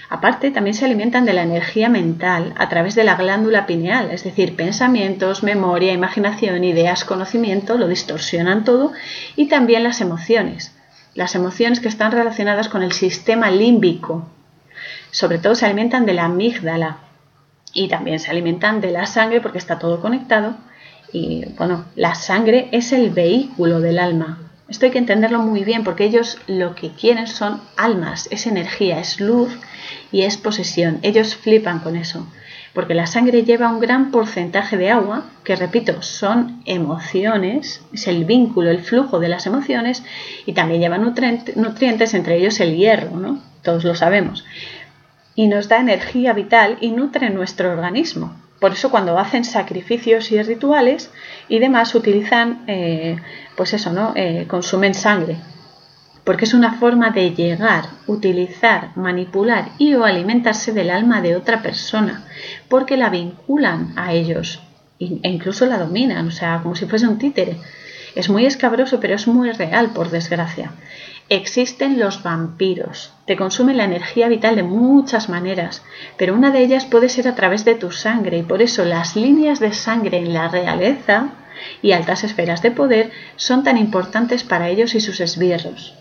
Aparte, también se alimentan de la energía mental a través de la glándula pineal, es decir, pensamientos, memoria, imaginación, ideas, conocimiento, lo distorsionan todo y también las emociones las emociones que están relacionadas con el sistema límbico. Sobre todo se alimentan de la amígdala y también se alimentan de la sangre porque está todo conectado. Y bueno, la sangre es el vehículo del alma. Esto hay que entenderlo muy bien porque ellos lo que quieren son almas, es energía, es luz y es posesión. Ellos flipan con eso porque la sangre lleva un gran porcentaje de agua, que repito, son emociones, es el vínculo, el flujo de las emociones, y también lleva nutrientes, entre ellos el hierro, ¿no? Todos lo sabemos. Y nos da energía vital y nutre nuestro organismo. Por eso cuando hacen sacrificios y rituales y demás utilizan, eh, pues eso, ¿no? Eh, consumen sangre porque es una forma de llegar, utilizar, manipular y o alimentarse del alma de otra persona, porque la vinculan a ellos e incluso la dominan, o sea, como si fuese un títere. Es muy escabroso, pero es muy real, por desgracia. Existen los vampiros. Te consumen la energía vital de muchas maneras, pero una de ellas puede ser a través de tu sangre y por eso las líneas de sangre en la realeza y altas esferas de poder son tan importantes para ellos y sus esbirros.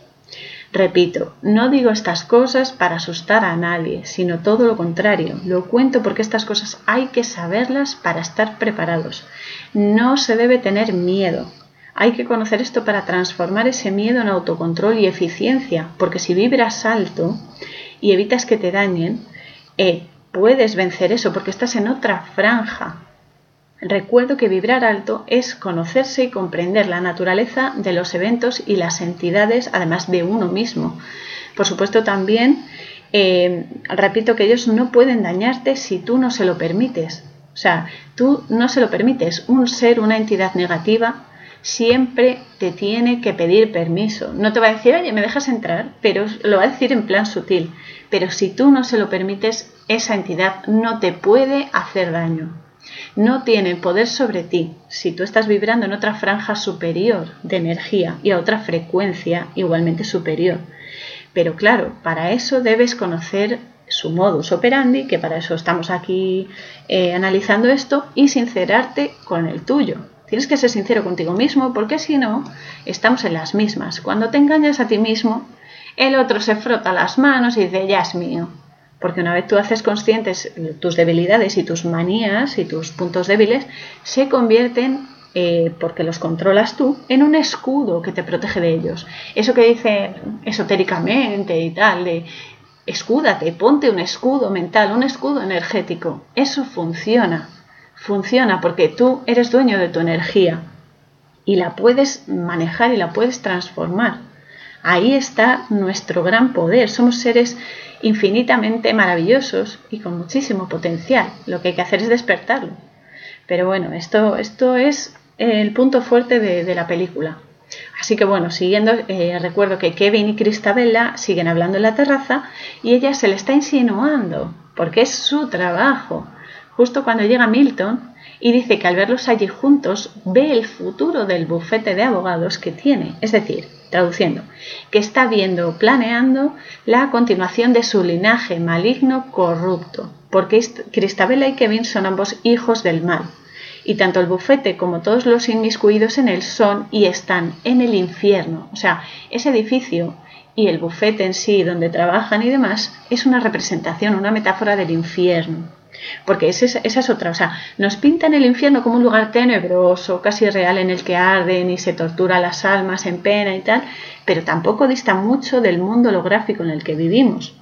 Repito, no digo estas cosas para asustar a nadie, sino todo lo contrario. Lo cuento porque estas cosas hay que saberlas para estar preparados. No se debe tener miedo. Hay que conocer esto para transformar ese miedo en autocontrol y eficiencia, porque si vibras alto y evitas que te dañen, eh, puedes vencer eso porque estás en otra franja, Recuerdo que vibrar alto es conocerse y comprender la naturaleza de los eventos y las entidades, además de uno mismo. Por supuesto, también eh, repito que ellos no pueden dañarte si tú no se lo permites. O sea, tú no se lo permites. Un ser, una entidad negativa, siempre te tiene que pedir permiso. No te va a decir, oye, me dejas entrar, pero lo va a decir en plan sutil. Pero si tú no se lo permites, esa entidad no te puede hacer daño no tienen poder sobre ti si tú estás vibrando en otra franja superior de energía y a otra frecuencia igualmente superior. Pero claro, para eso debes conocer su modus operandi, que para eso estamos aquí eh, analizando esto, y sincerarte con el tuyo. Tienes que ser sincero contigo mismo porque si no, estamos en las mismas. Cuando te engañas a ti mismo, el otro se frota las manos y dice, ya es mío, porque una vez tú haces conscientes tus debilidades y tus manías y tus puntos débiles, se convierten, eh, porque los controlas tú, en un escudo que te protege de ellos. Eso que dicen esotéricamente y tal, de escúdate, ponte un escudo mental, un escudo energético. Eso funciona. Funciona porque tú eres dueño de tu energía y la puedes manejar y la puedes transformar. Ahí está nuestro gran poder. Somos seres infinitamente maravillosos y con muchísimo potencial. Lo que hay que hacer es despertarlo. Pero bueno, esto, esto es el punto fuerte de, la película. Así que bueno, siguiendo, eh, recuerdo que Kevin y Cristabella siguen hablando en la terraza y ella se le está insinuando, porque es su trabajo. Justo cuando llega Milton y dice que al verlos allí juntos ve el futuro del bufete de abogados que tiene. Es decir, traduciendo, que está viendo, planeando la continuación de su linaje maligno corrupto, porque Cristabella y Kevin son ambos hijos del mal, y tanto el bufete como todos los inmiscuidos en él son y están en el infierno. O sea, ese edificio y el bufete en sí, donde trabajan y demás, es una representación, una metáfora del infierno. Porque esa es, otra, o sea, nos pintan el infierno como un lugar tenebroso, casi real, en el que arden y se tortura las almas en pena y tal, pero tampoco dista mucho del mundo holográfico en el que vivimos.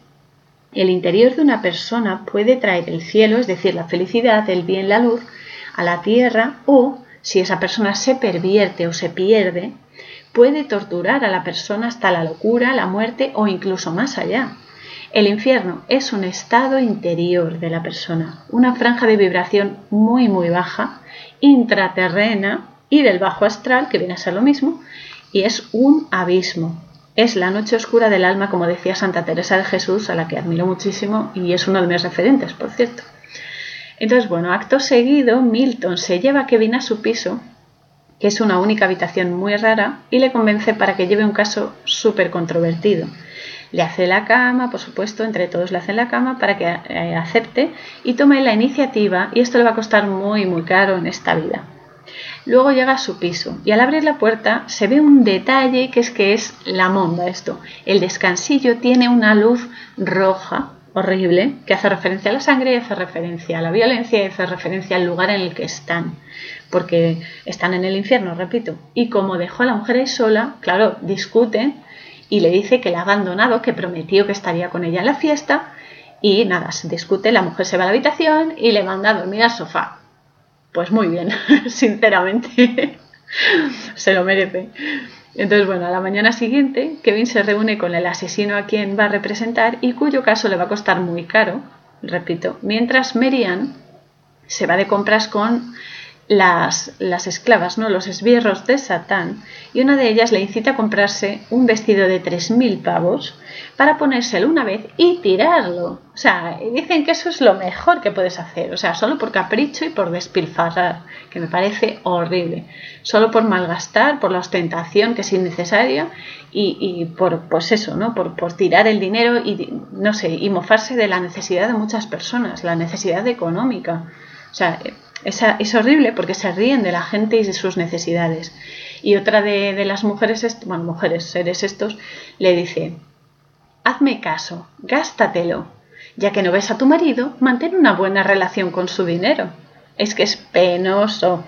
El interior de una persona puede traer el cielo, es decir, la felicidad, el bien, la luz, a la tierra o, si esa persona se pervierte o se pierde, puede torturar a la persona hasta la locura, la muerte o incluso más allá. El infierno es un estado interior de la persona, una franja de vibración muy muy baja, intraterrena y del bajo astral, que viene a ser lo mismo, y es un abismo. Es la noche oscura del alma, como decía Santa Teresa de Jesús, a la que admiro muchísimo y es uno de mis referentes, por cierto. Entonces, bueno, acto seguido, Milton se lleva a Kevin a su piso, que es una única habitación muy rara, y le convence para que lleve un caso súper controvertido le hace la cama, por supuesto, entre todos le hacen la cama para que eh, acepte y tome la iniciativa y esto le va a costar muy muy caro en esta vida. Luego llega a su piso y al abrir la puerta se ve un detalle que es que es la monda esto. El descansillo tiene una luz roja horrible que hace referencia a la sangre y hace referencia a la violencia y hace referencia al lugar en el que están porque están en el infierno, repito. Y como dejó a la mujer sola, claro, discuten y le dice que la ha abandonado, que prometió que estaría con ella en la fiesta y nada, se discute, la mujer se va a la habitación y le manda a dormir al sofá. Pues muy bien, <laughs> sinceramente, <laughs> se lo merece. Entonces, bueno, a la mañana siguiente, Kevin se reúne con el asesino a quien va a representar y cuyo caso le va a costar muy caro, repito, mientras Merian se va de compras con las, las, esclavas, ¿no? los esbirros de Satán, y una de ellas le incita a comprarse un vestido de 3.000 pavos para ponérselo una vez y tirarlo. O sea, dicen que eso es lo mejor que puedes hacer, o sea, solo por capricho y por despilfarrar, que me parece horrible. Solo por malgastar, por la ostentación que es innecesaria y, y por, pues eso, ¿no? Por, por tirar el dinero y, no sé, y mofarse de la necesidad de muchas personas, la necesidad económica. O sea, es, horrible porque se ríen de la gente y de sus necesidades. Y otra de, las mujeres, bueno, mujeres, seres estos, le dice, hazme caso, gástatelo. Ya que no ves a tu marido, mantén una buena relación con su dinero. Es que es penoso.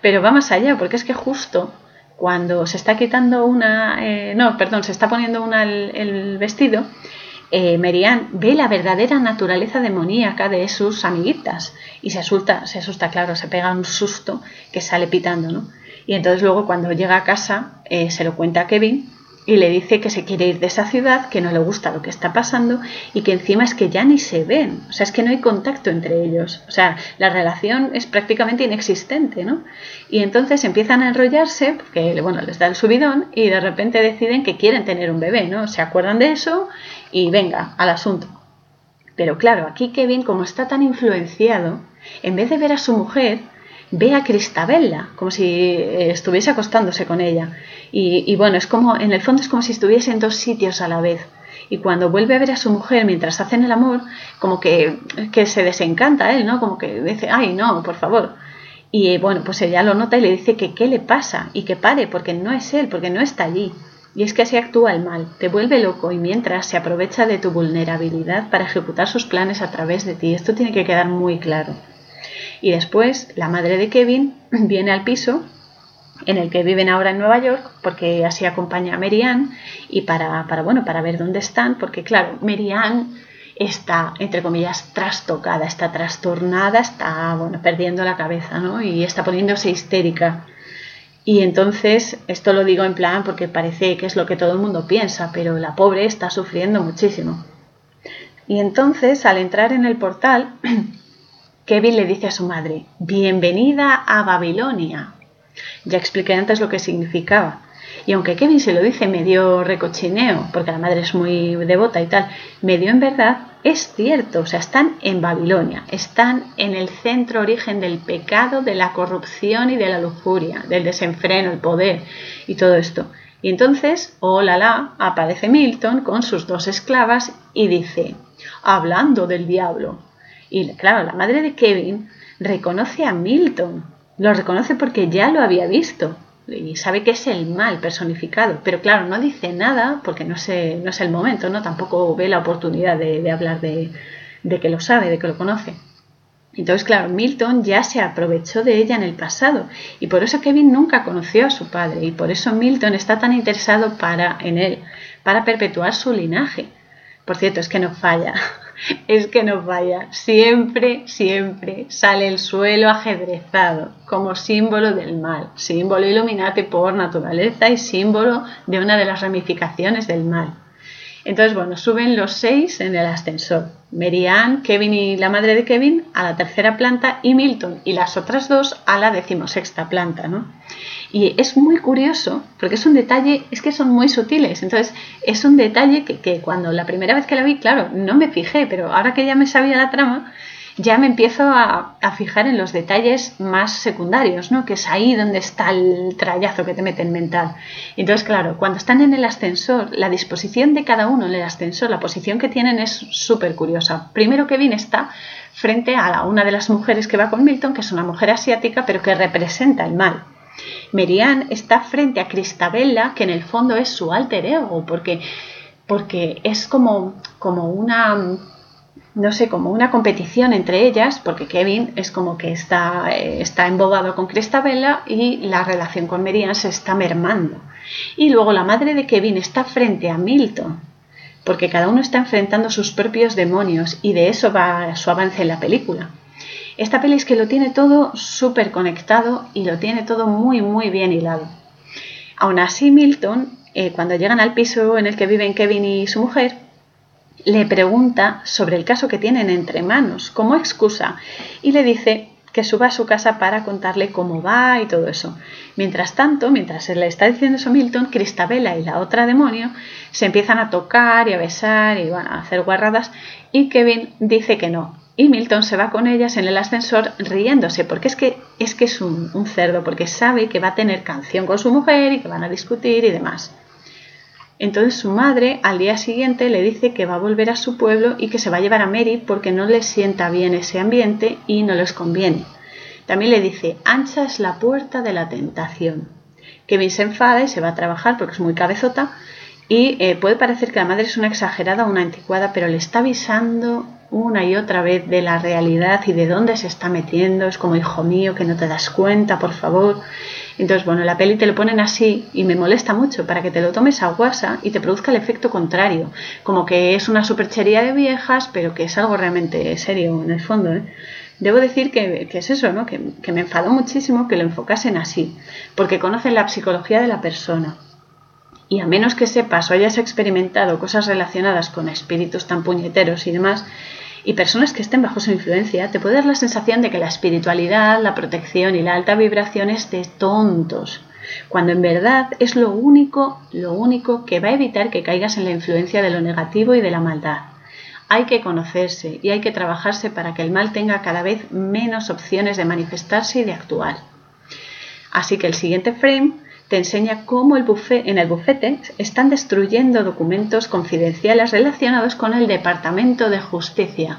Pero va más allá, porque es que justo cuando se está quitando una, eh, no, perdón, se está poniendo una el vestido, eh, ve la verdadera naturaleza demoníaca de sus amiguitas y se asusta, se asusta, claro, se pega un susto que sale pitando, ¿no? Y entonces luego cuando llega a casa eh, se lo cuenta a Kevin y le dice que se quiere ir de esa ciudad, que no le gusta lo que está pasando y que encima es que ya ni se ven, o sea, es que no hay contacto entre ellos, o sea, la relación es prácticamente inexistente, ¿no? Y entonces empiezan a enrollarse, porque, bueno, les da el subidón y de repente deciden que quieren tener un bebé, ¿no? Se acuerdan de eso y venga, al asunto. Pero claro, aquí Kevin, como está tan influenciado, en vez de ver a su mujer, ve a Cristabella, como si eh, estuviese acostándose con ella. Y, bueno, es como, en el fondo es como si estuviese en dos sitios a la vez. Y cuando vuelve a ver a su mujer mientras hacen el amor, como que, que se desencanta él, ¿no? Como que dice, ay, no, por favor. Y bueno, pues ella lo nota y le dice que qué le pasa y que pare, porque no es él, porque no está allí. Y es que así actúa el mal, te vuelve loco y mientras se aprovecha de tu vulnerabilidad para ejecutar sus planes a través de ti. Esto tiene que quedar muy claro. Y después la madre de Kevin <clears throat> viene al piso en el que viven ahora en Nueva York, porque así acompaña a Merianne y para, bueno, para ver dónde están, porque claro, Merianne está, entre comillas, trastocada, está trastornada, está, bueno, perdiendo la cabeza, ¿no? Y está poniéndose histérica. Y entonces, esto lo digo en plan porque parece que es lo que todo el mundo piensa, pero la pobre está sufriendo muchísimo. Y entonces, al entrar en el portal, <clears throat> Kevin le dice a su madre, bienvenida a Babilonia. Ya expliqué antes lo que significaba. Y aunque Kevin se lo dice medio recochineo, porque la madre es muy devota y tal, medio en verdad, es cierto, o sea, están en Babilonia, están en el centro origen del pecado, de la corrupción y de la lujuria, del desenfreno, el poder y todo esto. Y entonces, oh la la, aparece Milton con sus dos esclavas y dice, hablando del diablo. Y claro, la madre de Kevin reconoce a Milton, lo reconoce porque ya lo había visto y sabe que es el mal personificado, pero claro, no dice nada porque no, sé, no es el momento, ¿no? Tampoco ve la oportunidad de, hablar de, de que lo sabe, de que lo conoce. Entonces, claro, Milton ya se aprovechó de ella en el pasado y por eso Kevin nunca conoció a su padre y por eso Milton está tan interesado para, en él, para perpetuar su linaje. Por cierto, es que no falla, <laughs> es que no falla. Siempre, siempre sale el suelo ajedrezado como símbolo del mal, símbolo iluminate por naturaleza y símbolo de una de las ramificaciones del mal. Entonces, bueno, suben los seis en el ascensor. Mary Kevin y la madre de Kevin a la tercera planta y Milton y las otras dos a la decimosexta planta, ¿no? Y es muy curioso porque es un detalle, es que son muy sutiles. Entonces, es un detalle que cuando la primera vez que la vi, claro, no me fijé, pero ahora que ya me sabía la trama, ya me empiezo a, fijar en los detalles más secundarios, ¿no? Que es ahí donde está el trayazo que te meten mental. Entonces, claro, cuando están en el ascensor, la disposición de cada uno en el ascensor, la posición que tienen es súper curiosa. Primero Kevin está frente a una de las mujeres que va con Milton, que es una mujer asiática, pero que representa el mal. Merian está frente a Cristabella, que en el fondo es su alter ego, porque, porque es como, como una no sé, como una competición entre ellas, porque Kevin es como que está, eh, está embobado con Cristabella y la relación con Merian se está mermando. Y luego la madre de Kevin está frente a Milton, porque cada uno está enfrentando sus propios demonios y de eso va su avance en la película. Esta peli es que lo tiene todo súper conectado y lo tiene todo muy, muy bien hilado. Aún así, Milton, eh, cuando llegan al piso en el que viven Kevin y su mujer, le pregunta sobre el caso que tienen entre manos como excusa y le dice que suba a su casa para contarle cómo va y todo eso. Mientras tanto, mientras le está diciendo eso Milton, Cristabella y la otra demonio se empiezan a tocar y a besar y van a hacer guarradas y Kevin dice que no. Y Milton se va con ellas en el ascensor riéndose, porque es que es, que es un cerdo, porque sabe que va a tener canción con su mujer y que van a discutir y demás. Entonces su madre al día siguiente le dice que va a volver a su pueblo y que se va a llevar a Mary porque no les sienta bien ese ambiente y no les conviene. También le dice, ancha es la puerta de la tentación. Kevin se enfada y se va a trabajar porque es muy cabezota y eh, puede parecer que la madre es una exagerada o una anticuada, pero le está avisando una y otra vez de la realidad y de dónde se está metiendo. Es como, hijo mío, que no te das cuenta, por favor. Entonces, bueno, la peli te lo ponen así y me molesta mucho para que te lo tomes a guasa y te produzca el efecto contrario, como que es una superchería de viejas, pero que es algo realmente serio en el fondo. ¿eh? Debo decir que, es eso, ¿no? Que, que me enfadó muchísimo que lo enfocasen así, porque conocen la psicología de la persona. Y a menos que sepas o hayas experimentado cosas relacionadas con espíritus tan puñeteros y demás, y personas que estén bajo su influencia, te puede dar la sensación de que la espiritualidad, la protección y la alta vibración es de tontos, cuando en verdad es lo único, lo único que va a evitar que caigas en la influencia de lo negativo y de la maldad. Hay que conocerse y hay que trabajarse para que el mal tenga cada vez menos opciones de manifestarse y de actuar. Así que el siguiente frame te enseña cómo el en el bufete están destruyendo documentos confidenciales relacionados con el Departamento de Justicia.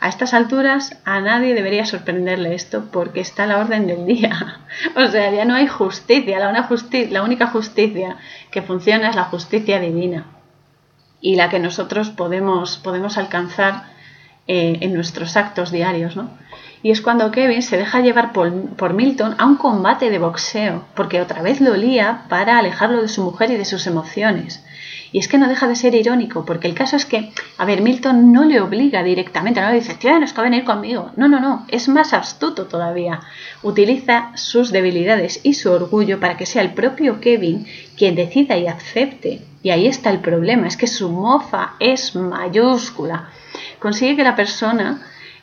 A estas alturas a nadie debería sorprenderle esto porque está a la orden del día. <laughs> O sea, ya no hay justicia. La, única justicia que funciona es la justicia divina y la que nosotros podemos, podemos alcanzar eh, en nuestros actos diarios. ¿no? Y es cuando Kevin se deja llevar por, Milton a un combate de boxeo, porque otra vez lo lía para alejarlo de su mujer y de sus emociones. Y es que no deja de ser irónico, porque el caso es que, a ver, Milton no le obliga directamente, no le dice, tienes que venir conmigo. No, no, no, es más astuto todavía. Utiliza sus debilidades y su orgullo para que sea el propio Kevin quien decida y acepte. Y ahí está el problema, es que su mofa es mayúscula. Consigue que la persona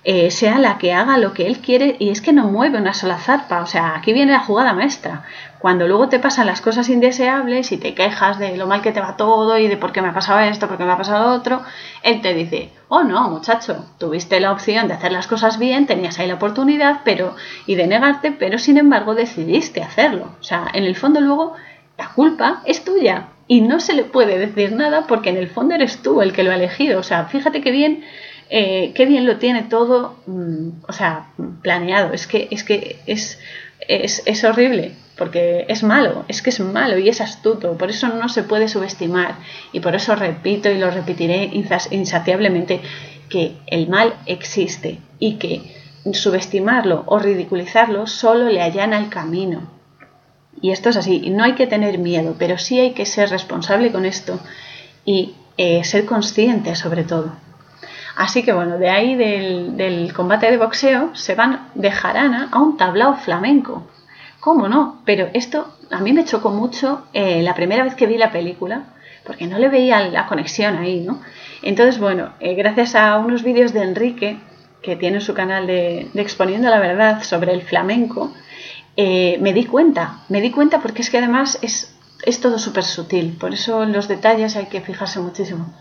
eh, sea la que haga lo que él quiere y es que no mueve una sola zarpa. O sea, aquí viene la jugada maestra. Cuando luego te pasan las cosas indeseables y te quejas de lo mal que te va todo y de por qué me ha pasado esto, por qué me ha pasado otro, él te dice, oh no, muchacho, tuviste la opción de hacer las cosas bien, tenías ahí la oportunidad pero y de negarte, pero sin embargo decidiste hacerlo. O sea, en el fondo luego la culpa es tuya y no se le puede decir nada porque en el fondo eres tú el que lo ha elegido. O sea, fíjate qué bien, eh, qué bien lo tiene todo, mm, o sea, planeado. Es que es, que es, es, es horrible porque es malo, es que es malo y es astuto, por eso no se puede subestimar y por eso repito y lo repetiré insaciablemente que el mal existe y que subestimarlo o ridiculizarlo solo le allana el camino. Y esto es así, no hay que tener miedo, pero sí hay que ser responsable con esto y eh, ser consciente sobre todo. Así que bueno, de ahí del, combate de boxeo se van de jarana a un tablao flamenco. ¿Cómo no? Pero esto a mí me chocó mucho eh, la primera vez que vi la película, porque no le veía la conexión ahí, ¿no? Entonces, bueno, eh, gracias a unos vídeos de Enrique, que tiene su canal de, Exponiendo la Verdad sobre el flamenco, eh, me di cuenta, me di cuenta porque es que además es, es todo súper sutil, por eso los detalles hay que fijarse muchísimo.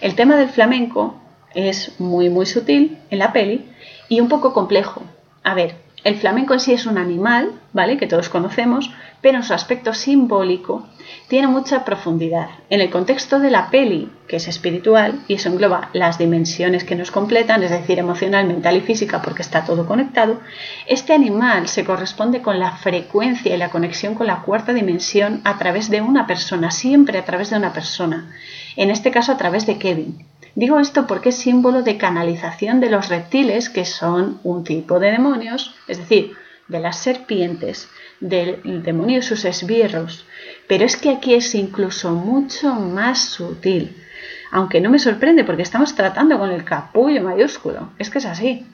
El tema del flamenco es muy, muy sutil en la peli y un poco complejo. A ver, el flamenco en sí es un animal, ¿vale? Que todos conocemos, pero en su aspecto simbólico tiene mucha profundidad. En el contexto de la peli, que es espiritual, y eso engloba las dimensiones que nos completan, es decir, emocional, mental y física, porque está todo conectado, este animal se corresponde con la frecuencia y la conexión con la cuarta dimensión a través de una persona, siempre a través de una persona. En este caso, a través de Kevin. Digo esto porque es símbolo de canalización de los reptiles, que son un tipo de demonios, es decir, de las serpientes, del demonio y sus esbirros. Pero es que aquí es incluso mucho más sutil. Aunque no me sorprende porque estamos tratando con el capullo mayúsculo. Es que es así.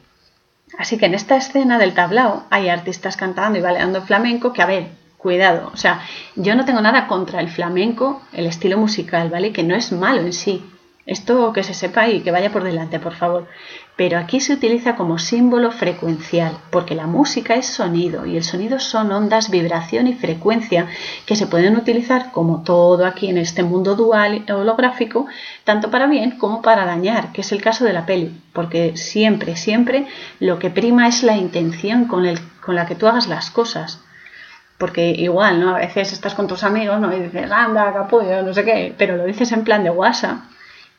Así que en esta escena del tablao hay artistas cantando y baleando flamenco que, a ver, cuidado. O sea, yo no tengo nada contra el flamenco, el estilo musical, ¿vale? Que no es malo en sí. Esto que se sepa y que vaya por delante, por favor. Pero aquí se utiliza como símbolo frecuencial, porque la música es sonido y el sonido son ondas, vibración y frecuencia que se pueden utilizar como todo aquí en este mundo dual holográfico, tanto para bien como para dañar, que es el caso de la peli, porque siempre, siempre lo que prima es la intención con, el, con la que tú hagas las cosas porque igual, ¿no? A veces estás con tus amigos, ¿no? Y dices, anda, capullo, no sé qué, pero lo dices en plan de WhatsApp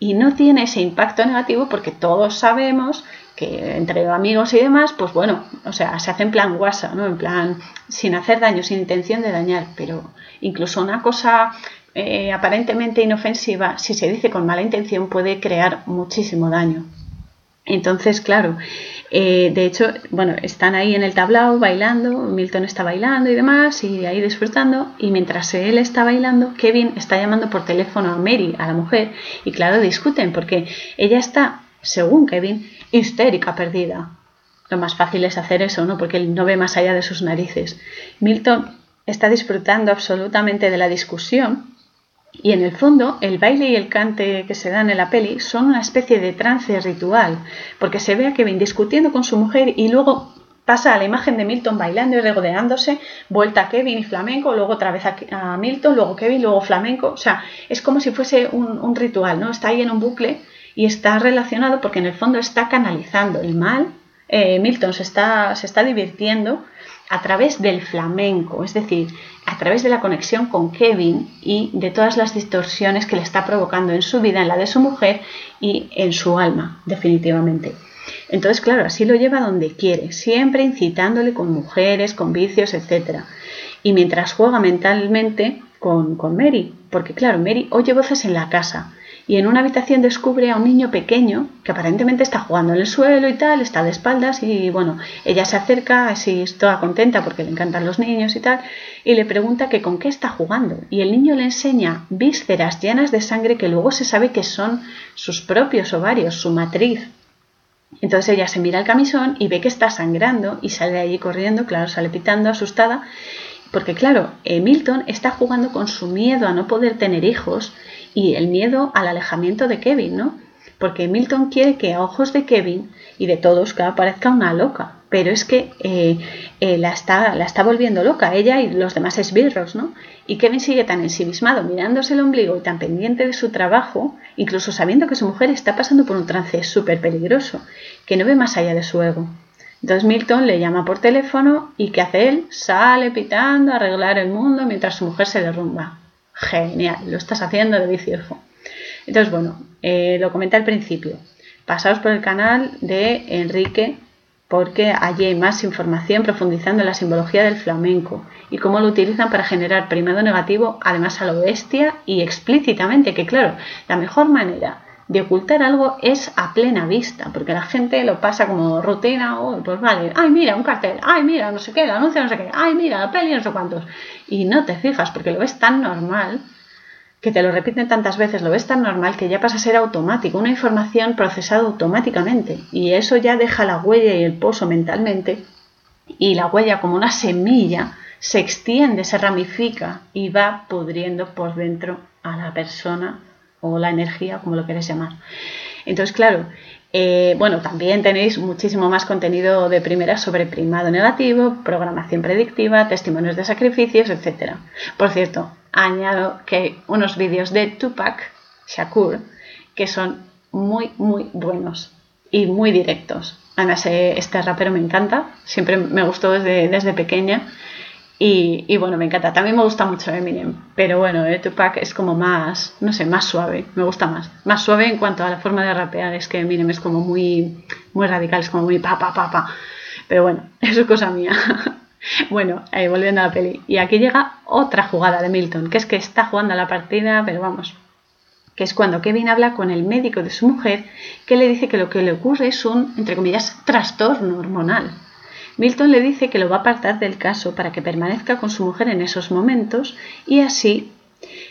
y no tiene ese impacto negativo porque todos sabemos que entre amigos y demás, pues bueno, o sea, se hace en plan guasa, ¿no? En plan sin hacer daño, sin intención de dañar, pero incluso una cosa eh, aparentemente inofensiva, si se dice con mala intención, puede crear muchísimo daño. Entonces, claro, eh, de hecho, bueno, están ahí en el tablao bailando, Milton está bailando y demás, y ahí disfrutando, y mientras él está bailando, Kevin está llamando por teléfono a Mary, a la mujer, y claro, discuten porque ella está, según Kevin, histérica, perdida. Lo más fácil es hacer eso, ¿no? Porque él no ve más allá de sus narices. Milton está disfrutando absolutamente de la discusión y en el fondo, el baile y el cante que se dan en la peli son una especie de trance ritual, porque se ve a Kevin discutiendo con su mujer y luego pasa a la imagen de Milton bailando y regodeándose, vuelta a Kevin y flamenco, luego otra vez a, Milton, luego Kevin, luego flamenco. O sea, es como si fuese un, ritual, ¿no? Está ahí en un bucle y está relacionado porque en el fondo está canalizando el mal. Eh, Milton se está, se está divirtiendo a través del flamenco, es decir, a través de la conexión con Kevin y de todas las distorsiones que le está provocando en su vida, en la de su mujer y en su alma, definitivamente. Entonces, claro, así lo lleva donde quiere, siempre incitándole con mujeres, con vicios, etc. Y mientras juega mentalmente con, con Mary, porque claro, Mary oye voces en la casa, y en una habitación descubre a un niño pequeño que aparentemente está jugando en el suelo y tal, está de espaldas y bueno, ella se acerca así toda contenta porque le encantan los niños y tal y le pregunta que con qué está jugando y el niño le enseña vísceras llenas de sangre que luego se sabe que son sus propios ovarios, su matriz. Entonces ella se mira el camisón y ve que está sangrando y sale de allí corriendo, claro, sale pitando, asustada, porque claro, eh, Milton está jugando con su miedo a no poder tener hijos y el miedo al alejamiento de Kevin, ¿no? Porque Milton quiere que a ojos de Kevin y de todos que aparezca una loca, pero es que eh, eh, la, está, la está volviendo loca, ella y los demás esbirros, ¿no? Y Kevin sigue tan ensimismado mirándose el ombligo y tan pendiente de su trabajo, incluso sabiendo que su mujer está pasando por un trance súper peligroso, que no ve más allá de su ego. Entonces Milton le llama por teléfono y ¿qué hace él? Sale pitando a arreglar el mundo mientras su mujer se derrumba. Genial, lo estás haciendo delicioso. Entonces, bueno, eh, lo comenté al principio. Pasaos por el canal de Enrique porque allí hay más información profundizando en la simbología del flamenco y cómo lo utilizan para generar primado negativo, además a lo bestia y explícitamente, que claro, la mejor manera de ocultar algo es a plena vista, porque la gente lo pasa como rutina, oh, pues vale, ay mira, un cartel, ay mira, no sé qué, el anuncio no sé qué, ay mira, la peli no sé cuántos, y no te fijas porque lo ves tan normal que te lo repiten tantas veces, lo ves tan normal que ya pasa a ser automático, una información procesada automáticamente. Y eso ya deja la huella y el pozo mentalmente y la huella como una semilla se extiende, se ramifica y va pudriendo por dentro a la persona o la energía, como lo quieres llamar. Entonces, claro, eh, bueno, también tenéis muchísimo más contenido de primera sobre primado negativo, programación predictiva, testimonios de sacrificios, etc. Por cierto, añado que hay unos vídeos de Tupac Shakur que son muy, muy buenos y muy directos. Además, eh, este rapero me encanta, siempre me gustó desde, desde pequeña y, bueno, me encanta. También me gusta mucho Eminem, pero bueno, eh, Tupac es como más, no sé, más suave, me gusta más. Más suave en cuanto a la forma de rapear, es que Eminem es como muy, muy radical, es como muy pa, pa, pa, pa. Pero bueno, eso <laughs> es cosa mía. <laughs> Bueno, ahí volviendo a la peli. Y aquí llega otra jugada de Milton, que es que está jugando a la partida, pero vamos, que es cuando Kevin habla con el médico de su mujer, que le dice que lo que le ocurre es un, entre comillas, trastorno hormonal. Milton le dice que lo va a apartar del caso para que permanezca con su mujer en esos momentos y así,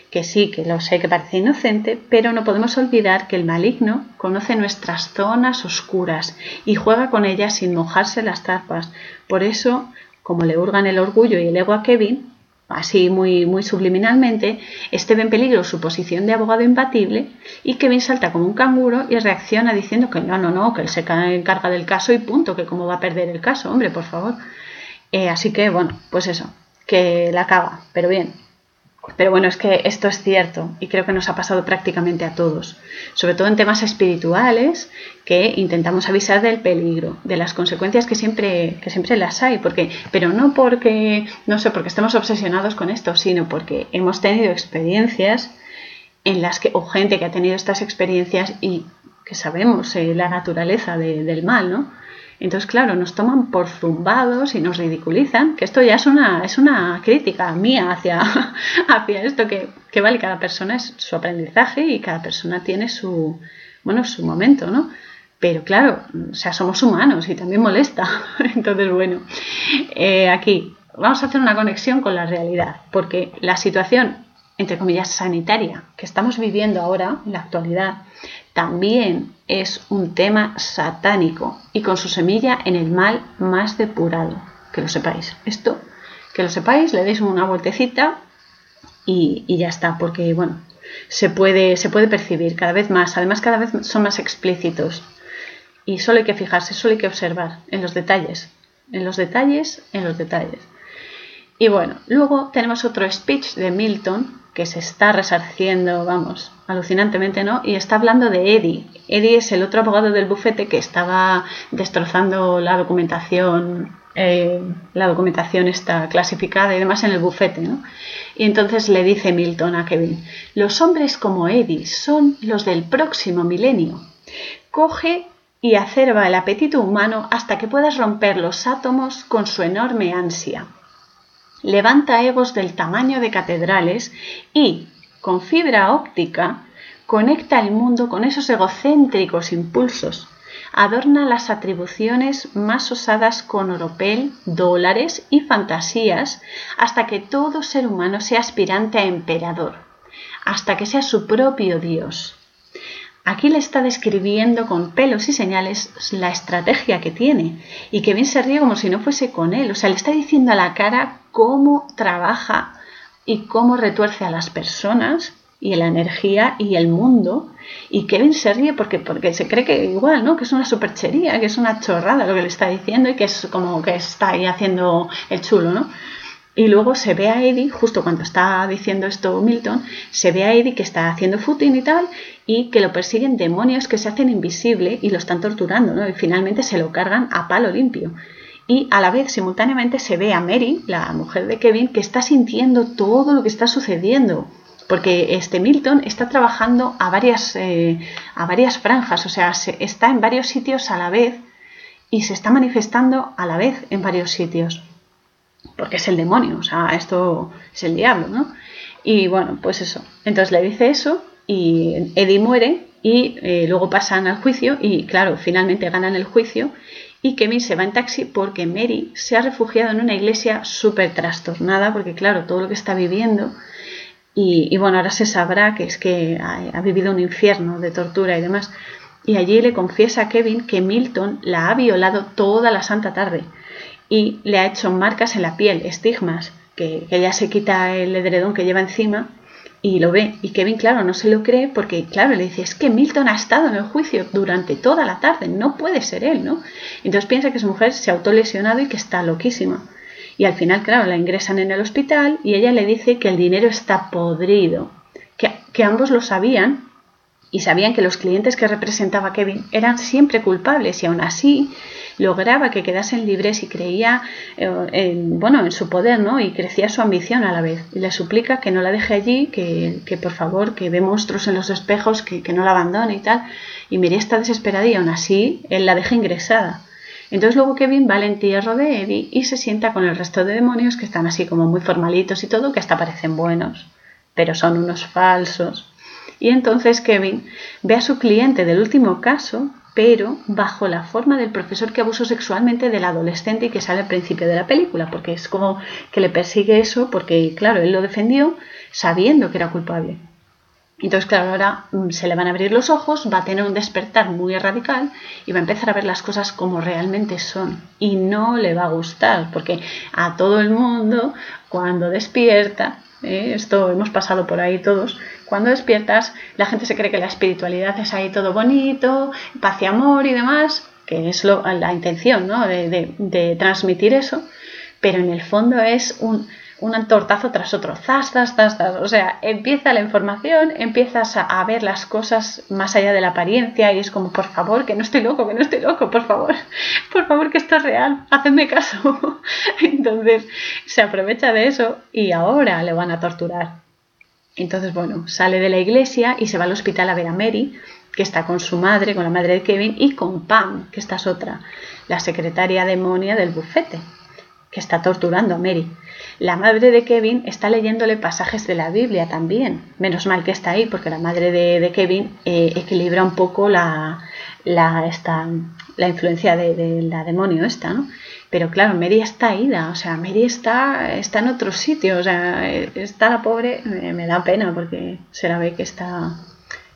que sí, que lo sé que parece inocente, pero no podemos olvidar que el maligno conoce nuestras zonas oscuras y juega con ellas sin mojarse las tapas. Por eso como le hurgan el orgullo y el ego a Kevin, así muy, muy subliminalmente, este ve en peligro su posición de abogado imbatible y Kevin salta como un canguro y reacciona diciendo que no, no, no, que él se encarga del caso y punto, que cómo va a perder el caso, hombre, por favor. Eh, así que, bueno, pues eso, que la caga, pero bien, pero bueno, es que esto es cierto y creo que nos ha pasado prácticamente a todos, sobre todo en temas espirituales que intentamos avisar del peligro, de las consecuencias que siempre, que siempre las hay, porque, pero no porque, no sé, porque estemos obsesionados con esto, sino porque hemos tenido experiencias en las que, o gente que ha tenido estas experiencias y que sabemos eh, la naturaleza del mal, ¿no? Entonces, claro, nos toman por zumbados y nos ridiculizan, que esto ya es una, es una crítica mía hacia, <laughs> hacia esto, que, que, vale, cada persona es su aprendizaje y cada persona tiene su, bueno, su momento, ¿no? Pero claro, o sea, somos humanos y también molesta. <laughs> Entonces, bueno, eh, aquí vamos a hacer una conexión con la realidad, porque la situación, entre comillas, sanitaria que estamos viviendo ahora, en la actualidad, también es un tema satánico y con su semilla en el mal más depurado. Que lo sepáis. Esto, que lo sepáis, le deis una vueltecita y, ya está, porque bueno, se puede, se puede percibir cada vez más. Además, cada vez son más explícitos. Y solo hay que fijarse, solo hay que observar en los detalles. En los detalles, en los detalles. Y bueno, luego tenemos otro speech de Milton que se está resarciendo, vamos, alucinantemente, ¿no? Y está hablando de Eddie. Eddie es el otro abogado del bufete que estaba destrozando la documentación, eh, la documentación está clasificada y demás en el bufete, ¿no? Y entonces le dice Milton a Kevin, los hombres como Eddie son los del próximo milenio. Coge y acerba el apetito humano hasta que puedas romper los átomos con su enorme ansia levanta egos del tamaño de catedrales y, con fibra óptica, conecta el mundo con esos egocéntricos impulsos, adorna las atribuciones más osadas con oropel, dólares y fantasías, hasta que todo ser humano sea aspirante a emperador, hasta que sea su propio Dios. Aquí le está describiendo con pelos y señales la estrategia que tiene y que bien se ríe como si no fuese con él. O sea, le está diciendo a la cara cómo trabaja y cómo retuerce a las personas y la energía y el mundo. Y Kevin se ríe porque, porque se cree que igual, ¿no? Que es una superchería, que es una chorrada lo que le está diciendo y que es como que está ahí haciendo el chulo, ¿no? Y luego se ve a Eddie, justo cuando está diciendo esto Milton, se ve a Eddie que está haciendo footing y tal, y que lo persiguen demonios que se hacen invisible y lo están torturando, ¿no? Y finalmente se lo cargan a palo limpio. Y a la vez, simultáneamente, se ve a Mary, la mujer de Kevin, que está sintiendo todo lo que está sucediendo. Porque este Milton está trabajando a varias, eh, a varias franjas, o sea, está en varios sitios a la vez y se está manifestando a la vez en varios sitios porque es el demonio, o sea, esto es el diablo, ¿no? Y bueno, pues eso. Entonces le dice eso y Eddie muere y eh, luego pasan al juicio y claro, finalmente ganan el juicio y Kevin se va en taxi porque Mary se ha refugiado en una iglesia súper trastornada porque claro, todo lo que está viviendo y, bueno, ahora se sabrá que es que ha, ha vivido un infierno de tortura y demás. Y allí le confiesa a Kevin que Milton la ha violado toda la santa tarde y le ha hecho marcas en la piel, estigmas, que, ella se quita el edredón que lleva encima y lo ve. Y Kevin, claro, no se lo cree porque, claro, le dice, es que Milton ha estado en el juicio durante toda la tarde, no puede ser él, ¿no? Entonces piensa que su mujer se ha autolesionado y que está loquísima. Y al final, claro, la ingresan en el hospital y ella le dice que el dinero está podrido, que, que ambos lo sabían y sabían que los clientes que representaba Kevin eran siempre culpables y aún así lograba que quedasen libres y creía eh, en, bueno, en su poder, ¿no? Y crecía su ambición a la vez. Y le suplica que no la deje allí, que, por favor, que ve monstruos en los espejos, que, no la abandone y tal. Y Miri está desesperada y aún así él la deja ingresada. Entonces luego Kevin va al entierro de Eddie y se sienta con el resto de demonios que están así como muy formalitos y todo, que hasta parecen buenos, pero son unos falsos. Y entonces Kevin ve a su cliente del último caso pero bajo la forma del profesor que abusó sexualmente del adolescente y que sale al principio de la película, porque es como que le persigue eso, porque claro, él lo defendió sabiendo que era culpable. Entonces, claro, ahora mm, se le van a abrir los ojos, va a tener un despertar muy radical y va a empezar a ver las cosas como realmente son. Y no le va a gustar, porque a todo el mundo, cuando despierta, ¿eh? esto hemos pasado por ahí todos, cuando despiertas la gente se cree que la espiritualidad es ahí todo bonito, paz y amor y demás, que es la intención ¿no? de transmitir eso, pero en el fondo es un un tortazo tras otro, zas, zas, zas, zas. O sea, empieza la información, empiezas a, ver las cosas más allá de la apariencia y es como, por favor, que no estoy loco, que no estoy loco, por favor, <laughs> por favor, que esto es real, hacedme caso. <laughs> Entonces, se aprovecha de eso y ahora le van a torturar. Entonces, bueno, sale de la iglesia y se va al hospital a ver a Mary, que está con su madre, con la madre de Kevin, y con Pam, que esta es otra, la secretaria demonia del bufete, que está torturando a Mary. La madre de Kevin está leyéndole pasajes de la Biblia también. Menos mal que está ahí, porque la madre de, Kevin eh, equilibra un poco la, la, la influencia de, la demonio esta, ¿no? Pero claro, Mary está ida, o sea, Mary está, está en otro sitio, o sea, está la pobre, me, da pena porque se la ve que está,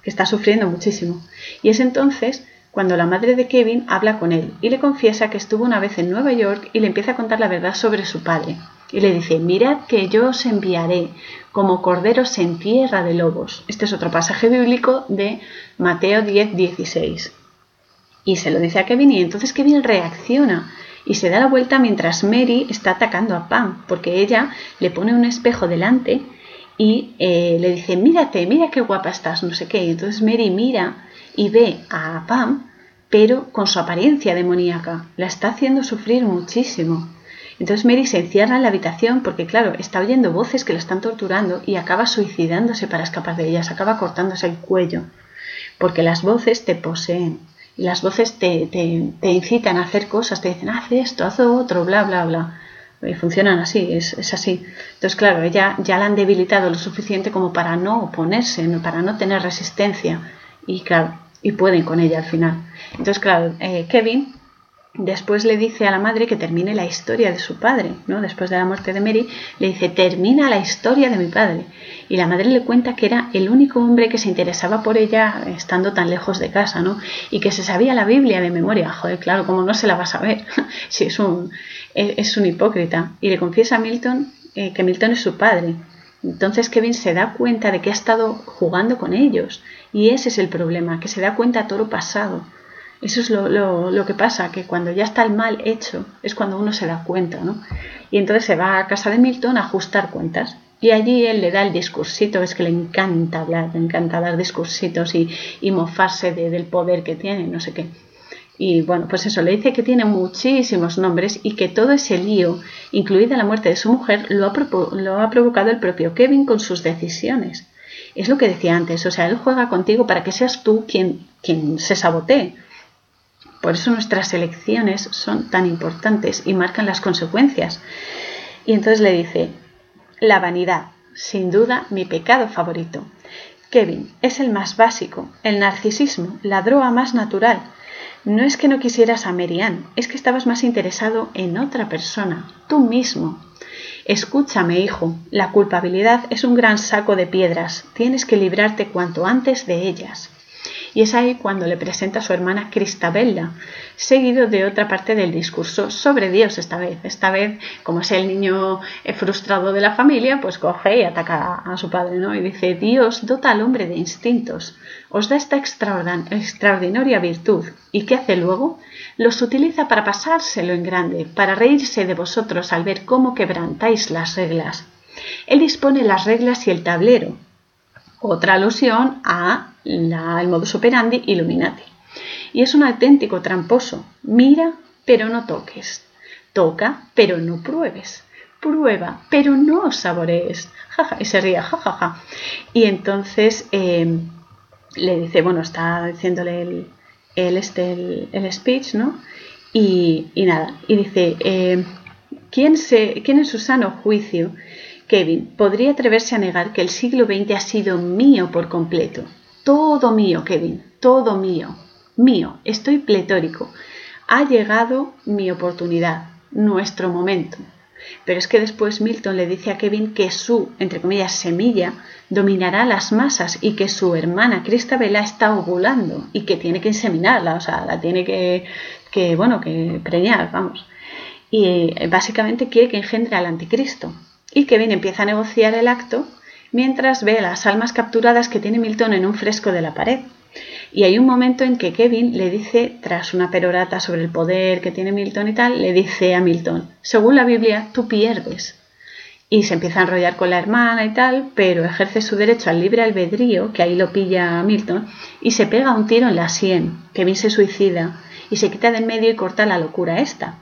que está sufriendo muchísimo. Y es entonces cuando la madre de Kevin habla con él y le confiesa que estuvo una vez en Nueva York y le empieza a contar la verdad sobre su padre y le dice, mirad que yo os enviaré como corderos en tierra de lobos. Este es otro pasaje bíblico de Mateo 10, 16. Y se lo dice a Kevin y entonces Kevin reacciona y se da la vuelta mientras Mary está atacando a Pam, porque ella le pone un espejo delante y eh, le dice, mírate, mira qué guapa estás, no sé qué. Y entonces Mary mira y ve a Pam, pero con su apariencia demoníaca. La está haciendo sufrir muchísimo. Entonces Mary se encierra en la habitación porque, claro, está oyendo voces que la están torturando y acaba suicidándose para escapar de ellas, acaba cortándose el cuello, porque las voces te poseen y las voces te, te, incitan a hacer cosas, te dicen, haz esto, haz otro, bla, bla, bla. Y funcionan así, es, es, así. Entonces, claro, ella ya la han debilitado lo suficiente como para no oponerse, para no tener resistencia. Y claro, y pueden con ella al final. Entonces, claro, eh, Kevin Después le dice a la madre que termine la historia de su padre, ¿no? Después de la muerte de Mary, le dice, termina la historia de mi padre. Y la madre le cuenta que era el único hombre que se interesaba por ella estando tan lejos de casa, ¿no? Y que se sabía la Biblia de memoria. Joder, claro, ¿cómo no se la va a saber? <laughs> si es un, es un hipócrita. Y le confiesa a Milton eh, que Milton es su padre. Entonces Kevin se da cuenta de que ha estado jugando con ellos. Y ese es el problema, que se da cuenta a toro pasado Eso es lo, que pasa, que cuando ya está el mal hecho es cuando uno se da cuenta, ¿no? Y entonces se va a casa de Milton a ajustar cuentas. Y allí él le da el discursito, es que le encanta hablar, le encanta dar discursitos y, mofarse del poder que tiene, no sé qué. Y bueno, pues eso, le dice que tiene muchísimos nombres y que todo ese lío, incluida la muerte de su mujer, lo ha, lo ha provocado el propio Kevin con sus decisiones. Es lo que decía antes, o sea, él juega contigo para que seas tú quien, quien se sabotee. Por eso nuestras elecciones son tan importantes y marcan las consecuencias. Y entonces le dice, la vanidad, sin duda mi pecado favorito. Kevin, es el más básico, el narcisismo, la droga más natural no es que no quisieras a Merian, es que estabas más interesado en otra persona, tú mismo. Escúchame, hijo, la culpabilidad es un gran saco de piedras, tienes que librarte cuanto antes de ellas. Y es ahí cuando le presenta a su hermana Cristabella, seguido de otra parte del discurso sobre Dios esta vez. Esta vez, como es el niño eh, frustrado de la familia, pues coge y ataca a su padre, ¿no? Y dice, Dios dota al hombre de instintos, os da esta extraordinaria virtud. ¿Y qué hace luego? Los utiliza para pasárselo en grande, para reírse de vosotros al ver cómo quebrantáis las reglas. Él dispone las reglas y el tablero, otra alusión a el modus operandi Illuminati. Y es un auténtico tramposo. Mira, pero no toques. Toca, pero no pruebes. Prueba, pero no saborees. y se ríe, jajaja. Y entonces em, le dice, bueno, está diciéndole el, el, este, el, speech, ¿no? Y, nada, y dice, em, ¿quién, se, ¿quién en su sano juicio Kevin podría atreverse a negar que el siglo XX ha sido mío por completo. Todo mío, Kevin, todo mío. Mío, estoy pletórico. Ha llegado mi oportunidad, nuestro momento. Pero es que después Milton le dice a Kevin que su, entre comillas, semilla dominará las masas y que su hermana Cristabella está ovulando y que tiene que inseminarla, o sea, la tiene que, que bueno, que preñar, vamos. Y eh, básicamente quiere que engendre al anticristo y Kevin empieza a negociar el acto mientras ve las almas capturadas que tiene Milton en un fresco de la pared. Y hay un momento en que Kevin le dice, tras una perorata sobre el poder que tiene Milton y tal, le dice a Milton, según la Biblia, tú pierdes. Y se empieza a enrollar con la hermana y tal, pero ejerce su derecho al libre albedrío, que ahí lo pilla Milton, y se pega un tiro en la sien. Kevin se suicida y se quita del medio y corta la locura esta,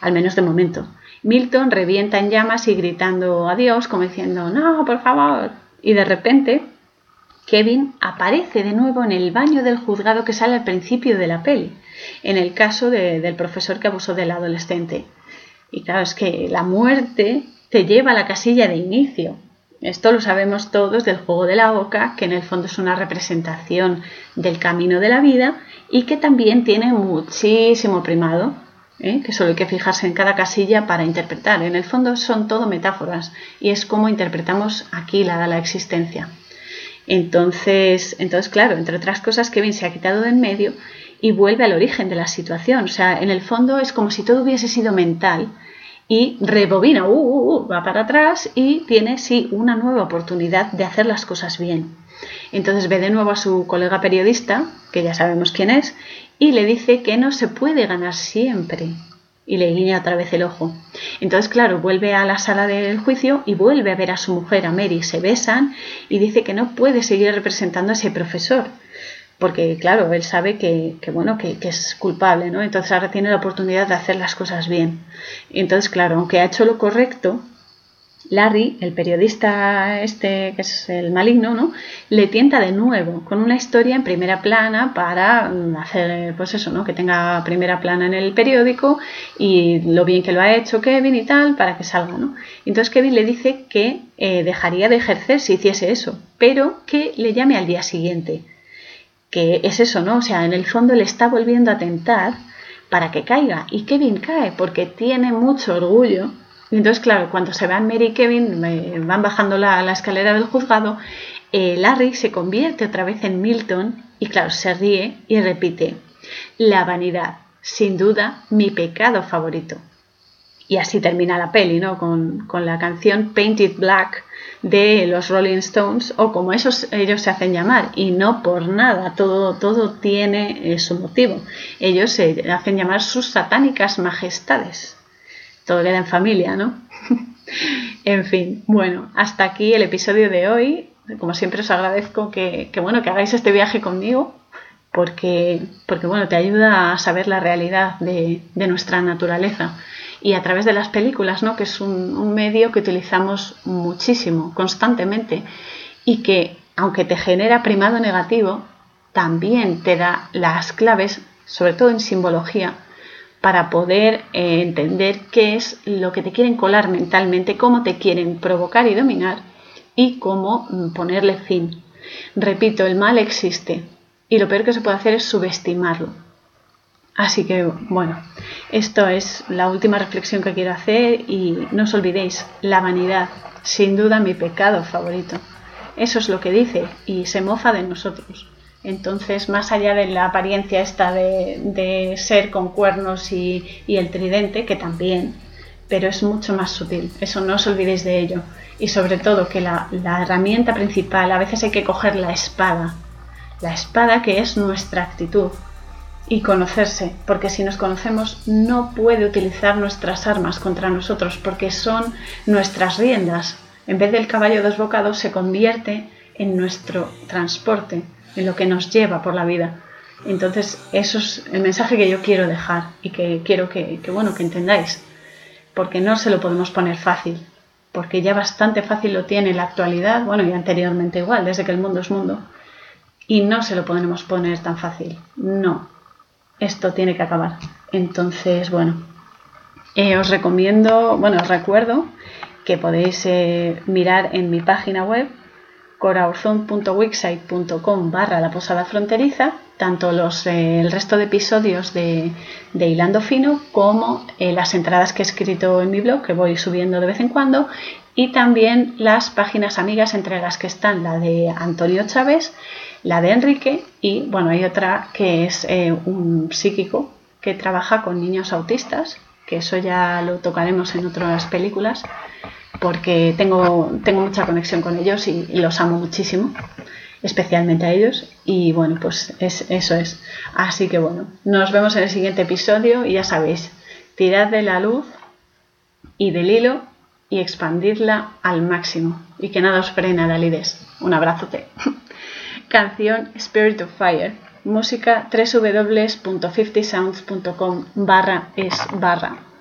al menos de momento. Milton revienta en llamas y gritando adiós, como diciendo, no, por favor. Y de repente, Kevin aparece de nuevo en el baño del juzgado que sale al principio de la peli, en el caso del profesor que abusó del adolescente. Y claro, es que la muerte te lleva a la casilla de inicio. Esto lo sabemos todos del juego de la boca, que en el fondo es una representación del camino de la vida y que también tiene muchísimo primado ¿eh? que solo hay que fijarse en cada casilla para interpretar. En el fondo son todo metáforas y es como interpretamos aquí la, existencia. Entonces, entonces, claro, entre otras cosas, Kevin se ha quitado de en medio y vuelve al origen de la situación. O sea, en el fondo es como si todo hubiese sido mental y rebobina, uh, uh, uh, va para atrás y tiene, sí, una nueva oportunidad de hacer las cosas bien. Entonces ve de nuevo a su colega periodista, que ya sabemos quién es, y le dice que no se puede ganar siempre. Y le guiña otra vez el ojo. Entonces, claro, vuelve a la sala del juicio y vuelve a ver a su mujer, a Mary. Se besan y dice que no puede seguir representando a ese profesor. Porque, claro, él sabe que, bueno, que, que, es culpable, ¿no? Entonces ahora tiene la oportunidad de hacer las cosas bien. Entonces, claro, aunque ha hecho lo correcto, Larry, el periodista este que es el maligno, ¿no? le tienta de nuevo con una historia en primera plana para mm, hacer, pues eso, ¿no? que tenga primera plana en el periódico y lo bien que lo ha hecho Kevin y tal para que salga. ¿no? Entonces Kevin le dice que eh, dejaría de ejercer si hiciese eso, pero que le llame al día siguiente. Que es eso, ¿no? O sea, en el fondo le está volviendo a tentar para que caiga. Y Kevin cae porque tiene mucho orgullo y entonces, claro, cuando se van Mary y Kevin, van bajando la, escalera del juzgado, eh, Larry se convierte otra vez en Milton y, claro, se ríe y repite, la vanidad, sin duda, mi pecado favorito. Y así termina la peli, ¿no? Con, la canción Painted Black de los Rolling Stones, o como esos, ellos se hacen llamar, y no por nada, todo, todo tiene eh, su motivo. Ellos se hacen llamar sus satánicas majestades. Todo queda en familia, ¿no? <laughs> en fin, bueno, hasta aquí el episodio de hoy. Como siempre os agradezco que, bueno, que hagáis este viaje conmigo, porque, porque bueno, te ayuda a saber la realidad de, de nuestra naturaleza y a través de las películas, ¿no? que es un, medio que utilizamos muchísimo, constantemente, y que, aunque te genera primado negativo, también te da las claves, sobre todo en simbología, para poder eh, entender qué es lo que te quieren colar mentalmente, cómo te quieren provocar y dominar y cómo mm, ponerle fin. Repito, el mal existe y lo peor que se puede hacer es subestimarlo. Así que bueno, esto es la última reflexión que quiero hacer y no os olvidéis, la vanidad, sin duda mi pecado favorito. Eso es lo que dice y se mofa de nosotros. Entonces, más allá de la apariencia esta de, ser con cuernos y, el tridente, que también, pero es mucho más sutil, eso no os olvidéis de ello. Y sobre todo que la herramienta principal, a veces hay que coger la espada, la espada que es nuestra actitud, y conocerse, porque si nos conocemos no puede utilizar nuestras armas contra nosotros, porque son nuestras riendas. En vez del caballo desbocado se convierte en nuestro transporte, en lo que nos lleva por la vida. Entonces, eso es el mensaje que yo quiero dejar y que quiero que, bueno, que entendáis, porque no se lo podemos poner fácil, porque ya bastante fácil lo tiene en la actualidad, bueno, y anteriormente igual, desde que el mundo es mundo, y no se lo podemos poner tan fácil, no, esto tiene que acabar. Entonces, bueno, eh, os recomiendo, bueno, os recuerdo que podéis eh, mirar en mi página web corazon.wixsite.com barra la posada fronteriza tanto los, eh, el resto de episodios de, de Hilando Fino como las entradas que he escrito en mi blog que voy subiendo de vez en cuando y también las páginas amigas entre las que están la de Antonio Chávez la de Enrique y bueno, hay otra que es eh, un psíquico que trabaja con niños autistas, que eso ya lo tocaremos en otras películas, porque tengo, tengo mucha conexión con ellos y, los amo muchísimo, especialmente a ellos. Y bueno, pues es, eso es. Así que bueno, nos vemos en el siguiente episodio y ya sabéis, tirad de la luz y del hilo y expandidla al máximo y que nada os frene, Dalides. Un abrazote. <laughs> Canción Spirit of Fire. Música www.50sounds.com barra es barra.